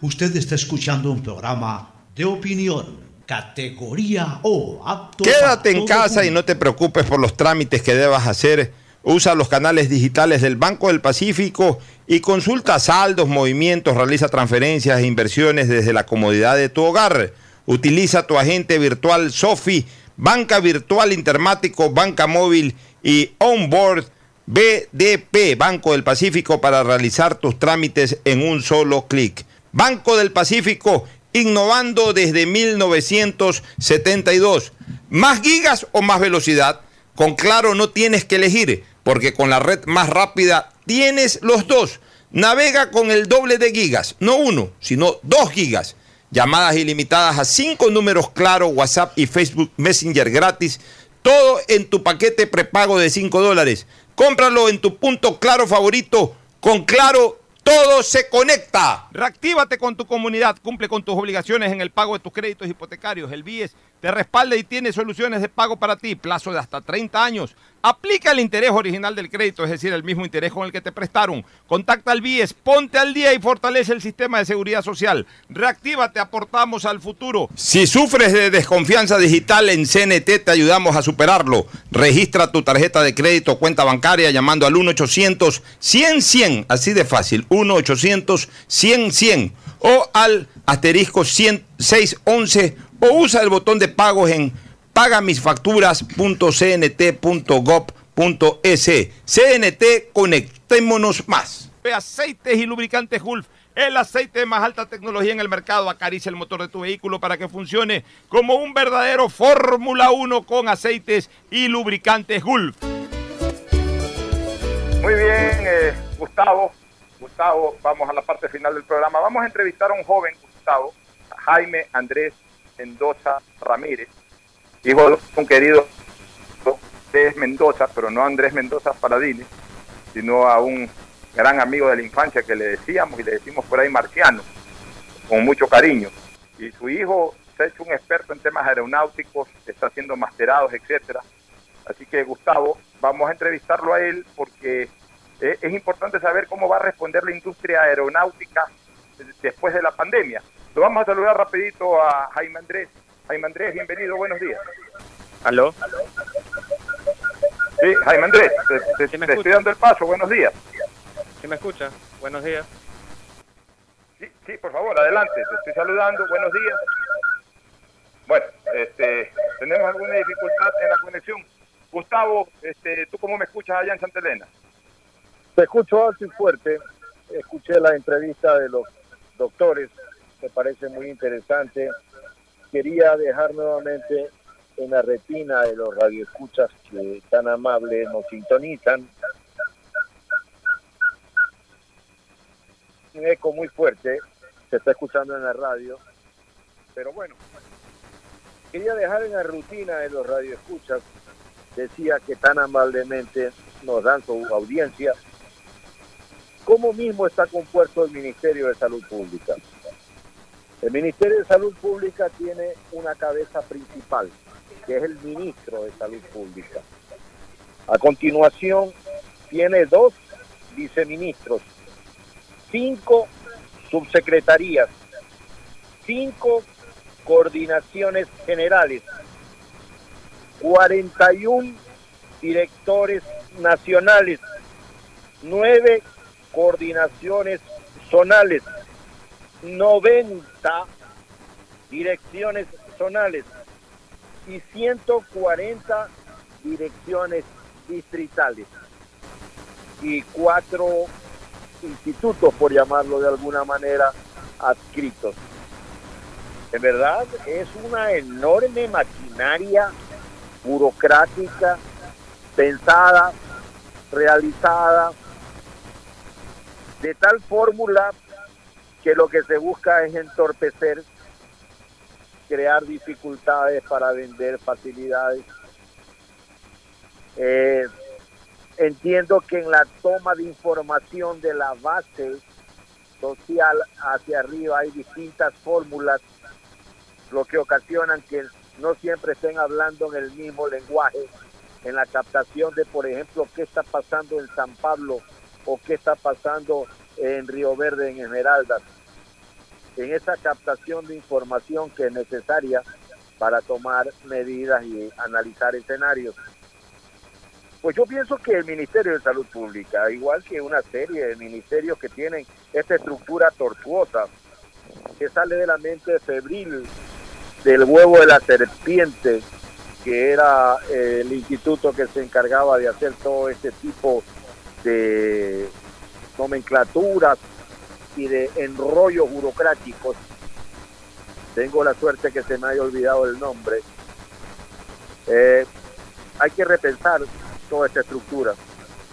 Usted está escuchando un programa de opinión, categoría O, apto Quédate en casa y no te preocupes por los trámites que debas hacer. Usa los canales digitales del Banco del Pacífico y consulta saldos, movimientos, realiza transferencias e inversiones desde la comodidad de tu hogar. Utiliza tu agente virtual Sofi, banca virtual intermático, banca móvil y onboard BDP, Banco del Pacífico, para realizar tus trámites en un solo clic. Banco del Pacífico, innovando desde 1972. ¿Más gigas o más velocidad? Con Claro no tienes que elegir, porque con la red más rápida tienes los dos. Navega con el doble de gigas, no uno, sino dos gigas. Llamadas ilimitadas a cinco números Claro, WhatsApp y Facebook Messenger gratis. Todo en tu paquete prepago de 5 dólares. Cómpralo en tu punto Claro favorito. Con Claro todo se conecta. Reactívate con tu comunidad, cumple con tus obligaciones en el pago de tus créditos hipotecarios. El BIES te respalda y tiene soluciones de pago para ti, plazo de hasta 30 años. Aplica el interés original del crédito, es decir, el mismo interés con el que te prestaron. Contacta al BIES, ponte al día y fortalece el sistema de seguridad social. Reactívate, aportamos al futuro. Si sufres de desconfianza digital en CNT, te ayudamos a superarlo. Registra tu tarjeta de crédito o cuenta bancaria llamando al 1-800-100-100, así de fácil, 1-800-100-100 o al asterisco 100 611 o usa el botón de pagos en pagamisfacturas.cnt.gov.es. CNT, conectémonos más. Aceites y lubricantes Gulf. El aceite de más alta tecnología en el mercado acaricia el motor de tu vehículo para que funcione como un verdadero Fórmula 1 con aceites y lubricantes Gulf. Muy bien, eh, Gustavo. Gustavo, vamos a la parte final del programa. Vamos a entrevistar a un joven, Gustavo, a Jaime Andrés Mendoza Ramírez, hijo de un querido Andrés Mendoza, pero no Andrés Mendoza Paladini, sino a un gran amigo de la infancia que le decíamos y le decimos por ahí marciano, con mucho cariño. Y su hijo se ha hecho un experto en temas aeronáuticos, está haciendo masterados, etcétera. Así que Gustavo, vamos a entrevistarlo a él porque eh, es importante saber cómo va a responder la industria aeronáutica después de la pandemia. Lo vamos a saludar rapidito a Jaime Andrés. Jaime Andrés, bienvenido, buenos días. ¿Aló? Sí, Jaime Andrés, te, te- te estoy dando el paso, buenos días. ¿Sí me escucha? Buenos días. Sí, sí, por favor, adelante, te estoy saludando, buenos días. Bueno, este, tenemos alguna dificultad en la conexión. Gustavo, este, ¿tú cómo me escuchas allá en Santa Elena? Te escucho alto y fuerte. Escuché la entrevista de los doctores, me parece muy interesante. Quería dejar nuevamente en la retina de los radioescuchas que tan amables nos sintonizan. Un eco muy fuerte, se está escuchando en la radio, pero bueno, quería dejar en la rutina de los radioescuchas, decía que tan amablemente nos dan su audiencia ¿Cómo mismo está compuesto el Ministerio de Salud Pública? El Ministerio de Salud Pública tiene una cabeza principal, que es el ministro de Salud Pública. A continuación, tiene dos viceministros, cinco subsecretarías, cinco coordinaciones generales, 41 directores nacionales, nueve coordinaciones zonales, 90 direcciones zonales y 140 direcciones distritales y cuatro institutos, por llamarlo de alguna manera, adscritos. En verdad es una enorme maquinaria burocrática, pensada, realizada, de tal fórmula que lo que se busca es entorpecer, crear dificultades para vender facilidades. Eh, entiendo que en la toma de información de la base social hacia arriba hay distintas fórmulas, lo que ocasionan que no siempre estén hablando en el mismo lenguaje, en la captación de, por ejemplo, qué está pasando en San Pablo o qué está pasando en Río Verde, en Esmeraldas, en esa captación de información que es necesaria para tomar medidas y analizar escenarios. Pues yo pienso que el Ministerio de Salud Pública, igual que una serie de ministerios que tienen esta estructura tortuosa, que sale de la mente febril del huevo de la serpiente, que era eh, el instituto que se encargaba de hacer todo este tipo de nomenclaturas y de enrollos burocráticos. Tengo la suerte que se me haya olvidado el nombre. Eh, hay que repensar toda esta estructura.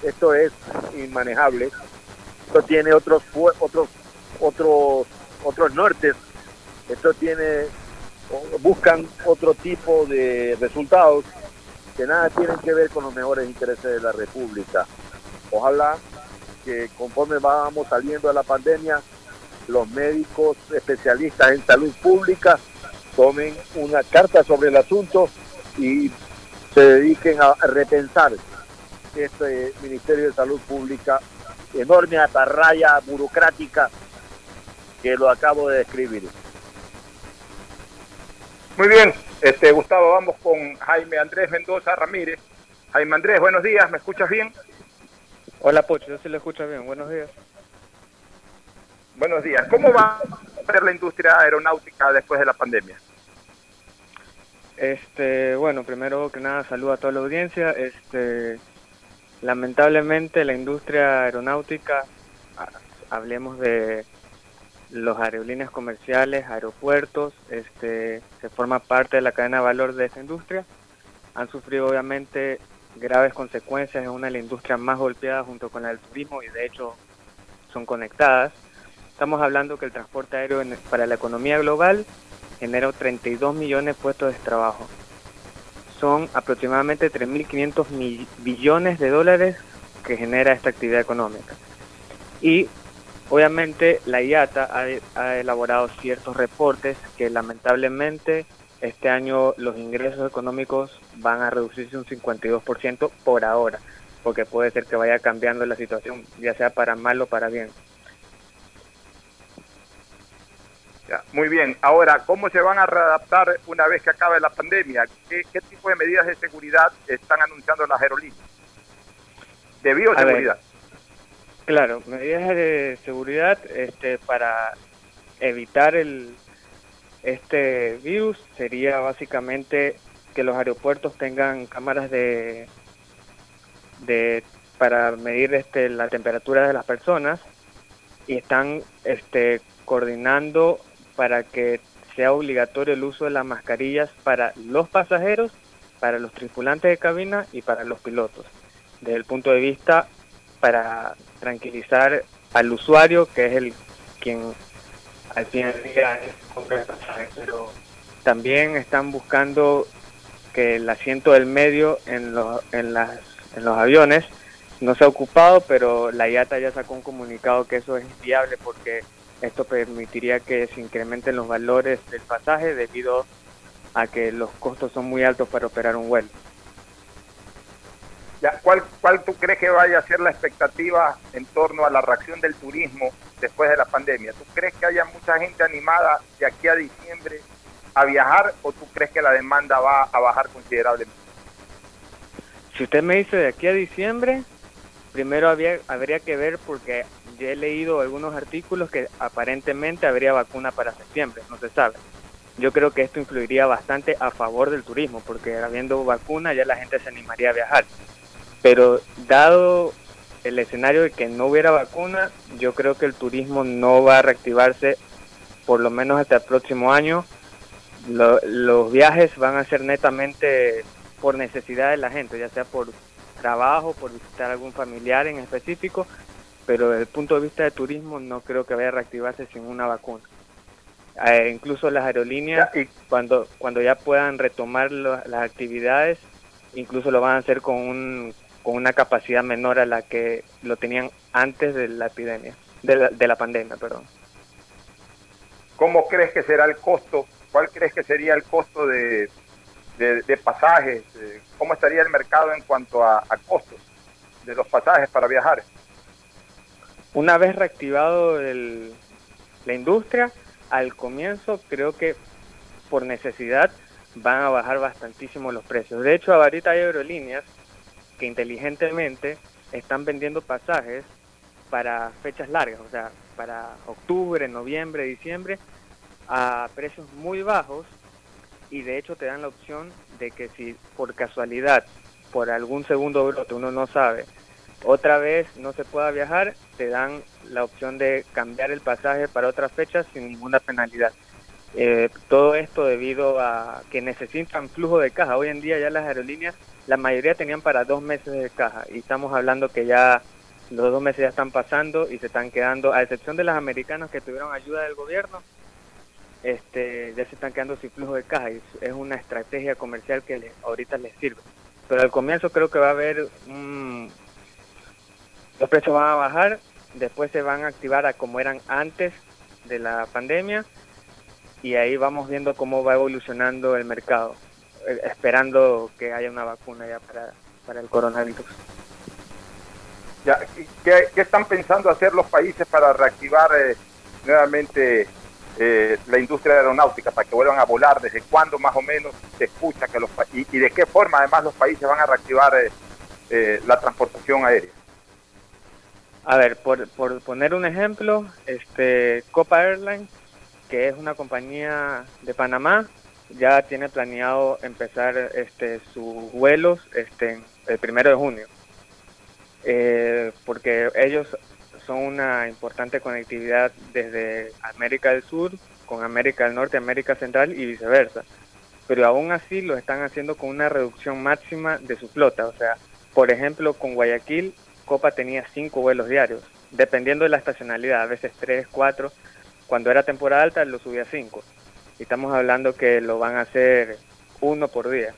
Esto es inmanejable. Esto tiene otros otros otros otros nortes. Esto tiene buscan otro tipo de resultados que nada tienen que ver con los mejores intereses de la República. Ojalá que conforme vamos saliendo de la pandemia, los médicos especialistas en salud pública tomen una carta sobre el asunto y se dediquen a repensar este Ministerio de Salud Pública, enorme atarraya burocrática que lo acabo de describir. Muy bien, este Gustavo, vamos con Jaime Andrés Mendoza Ramírez. Jaime Andrés, buenos días, ¿me escuchas bien? Hola Pocho, yo sí lo escucho bien, buenos días. Buenos días, ¿cómo va a ser la industria aeronáutica después de la pandemia? Este, bueno, primero que nada saludo a toda la audiencia. Este, lamentablemente la industria aeronáutica, hablemos de los aerolíneas comerciales, aeropuertos, este, se forma parte de la cadena de valor de esa industria. Han sufrido obviamente graves consecuencias, es una de las industrias más golpeadas junto con la del turismo y de hecho son conectadas. Estamos hablando que el transporte aéreo para la economía global genera 32 millones de puestos de trabajo. Son aproximadamente 3.500 billones de dólares que genera esta actividad económica. Y obviamente la IATA ha, ha elaborado ciertos reportes que lamentablemente este año los ingresos económicos van a reducirse un 52% por ahora, porque puede ser que vaya cambiando la situación, ya sea para mal o para bien. muy bien. Ahora, ¿cómo se van a readaptar una vez que acabe la pandemia? ¿Qué, tipo de medidas de seguridad están anunciando las aerolíneas? De bioseguridad. claro, medidas de seguridad este, para evitar el este virus sería básicamente que los aeropuertos tengan cámaras de, de para medir este, la temperatura de las personas y están este, coordinando para que sea obligatorio el uso de las mascarillas para los pasajeros, para los tripulantes de cabina y para los pilotos. Desde el punto de vista para tranquilizar al usuario, que es el quien al fin del día es pero también están buscando que el asiento del medio en los, en las, en los aviones no se ha ocupado, pero la IATA ya sacó un comunicado que eso es viable porque esto permitiría que se incrementen los valores del pasaje debido a que los costos son muy altos para operar un vuelo. ¿Cuál, ¿Cuál tú crees que vaya a ser la expectativa en torno a la reacción del turismo después de la pandemia? ¿Tú crees que haya mucha gente animada de aquí a diciembre a viajar o tú crees que la demanda va a bajar considerablemente? Si usted me dice de aquí a diciembre, primero había, habría que ver porque ya he leído algunos artículos que aparentemente habría vacuna para septiembre, no se sabe. Yo creo que esto influiría bastante a favor del turismo, porque habiendo vacuna ya la gente se animaría a viajar. Pero dado el escenario de que no hubiera vacuna, yo creo que el turismo no va a reactivarse por lo menos hasta el próximo año. los viajes van a ser netamente por necesidad de la gente, ya sea por trabajo, por visitar algún familiar en específico, pero desde el punto de vista de turismo no creo que vaya a reactivarse sin una vacuna. Eh, incluso las aerolíneas, cuando, cuando ya puedan retomar las actividades, incluso lo van a hacer con, un, con una capacidad menor a la que lo tenían antes de la epidemia, de la, de la pandemia, perdón. ¿Cómo crees que será el costo? ¿Cuál crees que sería el costo de, de, pasajes? ¿Cómo estaría el mercado en cuanto a, a costos de los pasajes para viajar? Una vez reactivado el, la industria, al comienzo creo que por necesidad van a bajar bastantísimo los precios. De hecho, ahorita hay aerolíneas que inteligentemente están vendiendo pasajes para fechas largas, o sea, para octubre, noviembre, diciembre, a precios muy bajos y de hecho te dan la opción de que si por casualidad, por algún segundo brote, uno no sabe, otra vez no se pueda viajar, te dan la opción de cambiar el pasaje para otras fechas sin ninguna penalidad. Eh, todo esto debido a que necesitan flujo de caja. Hoy en día ya las aerolíneas, la mayoría tenían para dos meses de caja y estamos hablando que ya los dos meses ya están pasando y se están quedando, a excepción de las americanas que tuvieron ayuda del gobierno, este, ya se están quedando sin flujo de caja y es una estrategia comercial que ahorita les sirve. Pero al comienzo creo que va a haber un, los precios van a bajar, después se van a activar a como eran antes de la pandemia y ahí vamos viendo cómo va evolucionando el mercado, eh, esperando que haya una vacuna ya para, para el coronavirus. Ya, ¿qué, están pensando hacer los países para reactivar eh, nuevamente eh, la industria aeronáutica, para que vuelvan a volar? ¿Desde cuándo más o menos se escucha que los y, y de qué forma además los países van a reactivar la transportación aérea? A ver, por, por poner un ejemplo, este Copa Airlines, que es una compañía de Panamá, ya tiene planeado empezar este sus vuelos este el primero de junio, eh, porque ellos son una importante conectividad desde América del Sur con América del Norte, América Central y viceversa. Pero aún así lo están haciendo con una reducción máxima de su flota. O sea, por ejemplo, con Guayaquil Copa tenía cinco vuelos diarios, dependiendo de la estacionalidad, a veces tres, cuatro. Cuando era temporada alta lo subía a cinco. Y estamos hablando que lo van a hacer uno por día.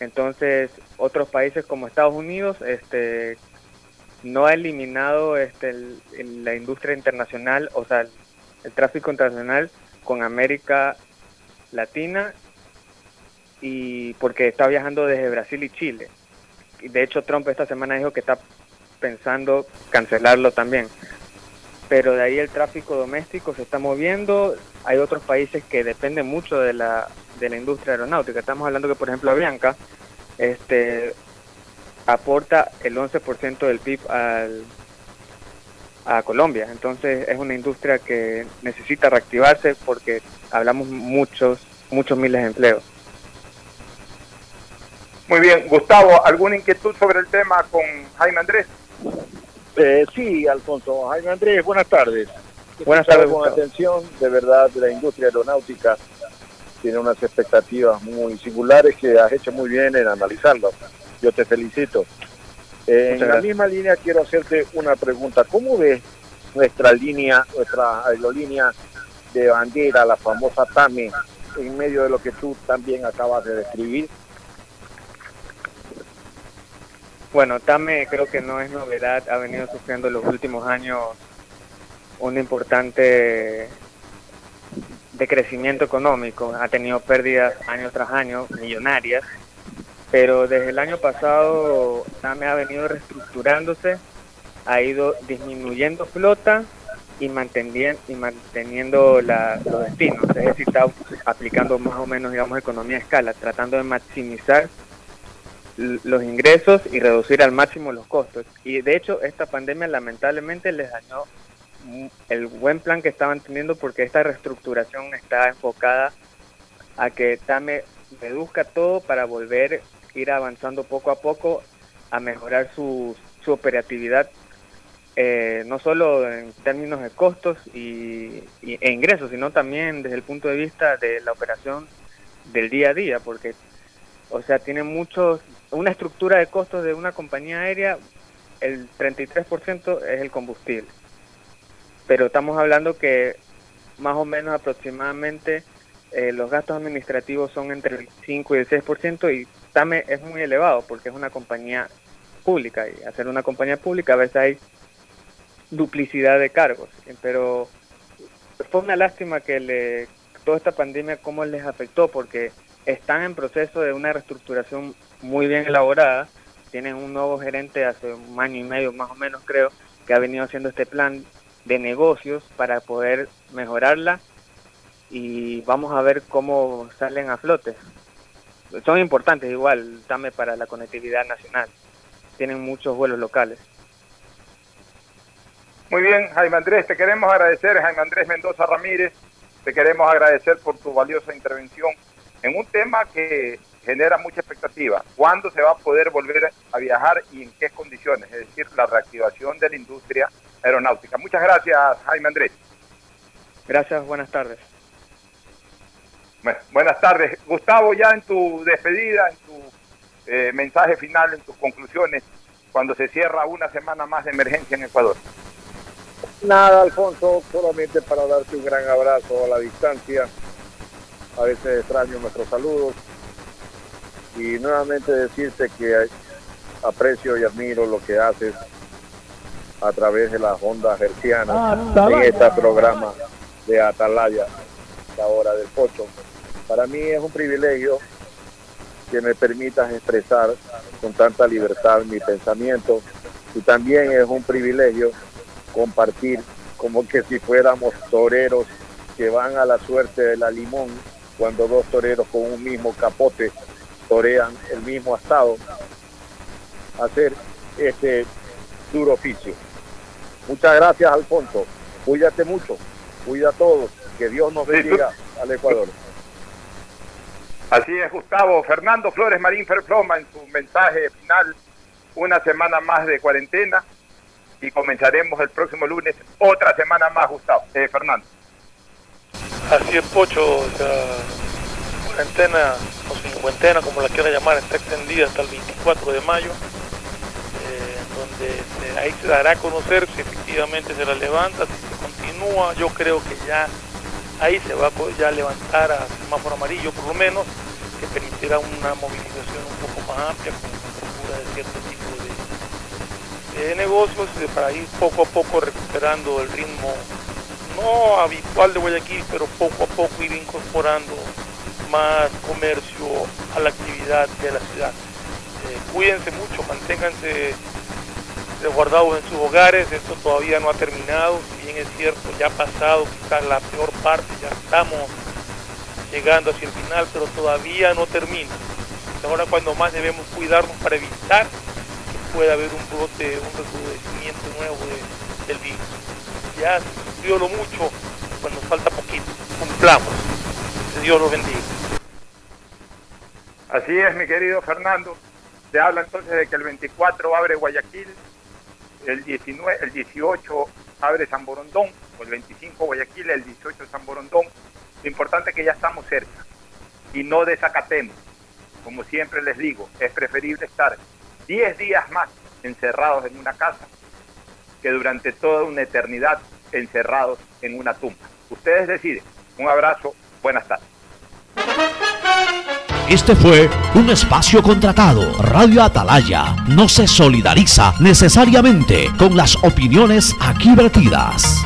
Entonces, otros países como Estados Unidos este, no ha eliminado este, la industria internacional, o sea, el, tráfico internacional con América Latina y porque está viajando desde Brasil y Chile. De hecho, Trump esta semana dijo que está pensando cancelarlo también. Pero de ahí el tráfico doméstico se está moviendo. Hay otros países que dependen mucho de la, de la industria aeronáutica. Estamos hablando que, por ejemplo, Avianca este, aporta el 11% del PIB al, a Colombia. Entonces es una industria que necesita reactivarse porque hablamos muchos, muchos miles de empleos. Muy bien, Gustavo, ¿alguna inquietud sobre el tema con Jaime Andrés? Eh, sí, Alfonso. Jaime Andrés, buenas tardes. Buenas tardes. Con atención, de verdad, la industria aeronáutica tiene unas expectativas muy singulares que has hecho muy bien en analizarlas. Yo te felicito. en la misma línea quiero hacerte una pregunta. ¿Cómo ves nuestra línea, nuestra aerolínea de bandera, la famosa TAME, en medio de lo que tú también acabas de describir? Bueno, TAME creo que no es novedad, ha venido sufriendo en los últimos años un importante decrecimiento económico, ha tenido pérdidas año tras año, millonarias, pero desde el año pasado TAME ha venido reestructurándose, ha ido disminuyendo flota y manteniendo, y manteniendo la- los destinos, es decir, está aplicando más o menos, digamos, economía a escala, tratando de maximizar los ingresos y reducir al máximo los costos. Y de hecho, esta pandemia lamentablemente les dañó el buen plan que estaban teniendo porque esta reestructuración está enfocada a que TAME reduzca todo para volver a ir avanzando poco a poco a mejorar su, su operatividad, eh, no solo en términos de costos y, y- e ingresos, sino también desde el punto de vista de la operación del día a día, porque, o sea, tiene muchos, una estructura de costos de una compañía aérea, el 33% es el combustible. Pero estamos hablando que más o menos aproximadamente eh, los gastos administrativos son entre el 5 y el 6% y TAME es muy elevado porque es una compañía pública y hacer una compañía pública a veces hay duplicidad de cargos, eh, pero fue una lástima que le, toda esta pandemia cómo les afectó porque están en proceso de una reestructuración muy bien elaborada, tienen un nuevo gerente hace un año y medio más o menos creo que ha venido haciendo este plan de negocios para poder mejorarla y vamos a ver cómo salen a flote. Son importantes igual, TAME para la conectividad nacional. Tienen muchos vuelos locales. Muy bien, Jaime Andrés, te queremos agradecer, Jaime Andrés Mendoza Ramírez, te queremos agradecer por tu valiosa intervención en un tema que genera mucha expectativa. ¿Cuándo se va a poder volver a viajar y en qué condiciones? Es decir, la reactivación de la industria aeronáutica. Muchas gracias, Jaime Andrés. Gracias, buenas tardes. Bueno, buenas tardes. Gustavo, ya en tu despedida, en tu eh, mensaje final, en tus conclusiones, cuando se cierra una semana más de emergencia en Ecuador. Nada, Alfonso, solamente para darte un gran abrazo a la distancia. A veces extraño nuestros saludos. Y nuevamente decirte que aprecio y admiro lo que haces a través de las ondas hercianas en este programa de Atalaya, la hora del pocho. Para mí es un privilegio que me permitas expresar con tanta libertad mi pensamiento y también es un privilegio compartir como que si fuéramos toreros que van a la suerte de la limón cuando dos toreros con un mismo capote torean el mismo asado, hacer este duro oficio. Muchas gracias, Alfonso. Cuídate mucho, cuida a todos, que Dios nos bendiga al Ecuador. Así es, Gustavo. Fernando Flores Marín Ferfloma en su mensaje final, una semana más de cuarentena y comenzaremos el próximo lunes otra semana más, Gustavo. Eh, Fernando. Así es, Pocho, cuarentena o cincuentena, como la quiera llamar, está extendida hasta el 24 de mayo, eh, donde se- ahí se dará a conocer si efectivamente se la levanta, si se continúa. Yo creo que ya ahí se va a po- ya levantar a semáforo amarillo, por lo menos, que permitirá una movilización un poco más amplia con apertura de cierto tipo de, negocios para ir poco a poco recuperando el ritmo no habitual de Guayaquil, pero poco a poco ir incorporando más comercio a la actividad de la ciudad. Eh, cuídense mucho, manténganse resguardados en sus hogares, esto todavía no ha terminado, si bien es cierto, ya ha pasado quizás la peor parte, ya estamos llegando hacia el final, pero todavía no termina. Ahora cuando más debemos cuidarnos para evitar que pueda haber un brote, un recrudecimiento nuevo de- del virus. Ya sufrió lo mucho, cuando falta poquito, cumplamos. Dios los bendiga. Así es, mi querido Fernando. Se habla entonces de que el 24 abre Guayaquil, el 19, el 18 abre San Borondón, o el 25 Guayaquil, el 18 San Borondón. Lo importante es que ya estamos cerca y no desacatemos. Como siempre les digo, es preferible estar 10 días más encerrados en una casa que durante toda una eternidad encerrados en una tumba. Ustedes deciden. Un abrazo, buenas tardes. Este fue un espacio contratado. Radio Atalaya no se solidariza necesariamente con las opiniones aquí vertidas.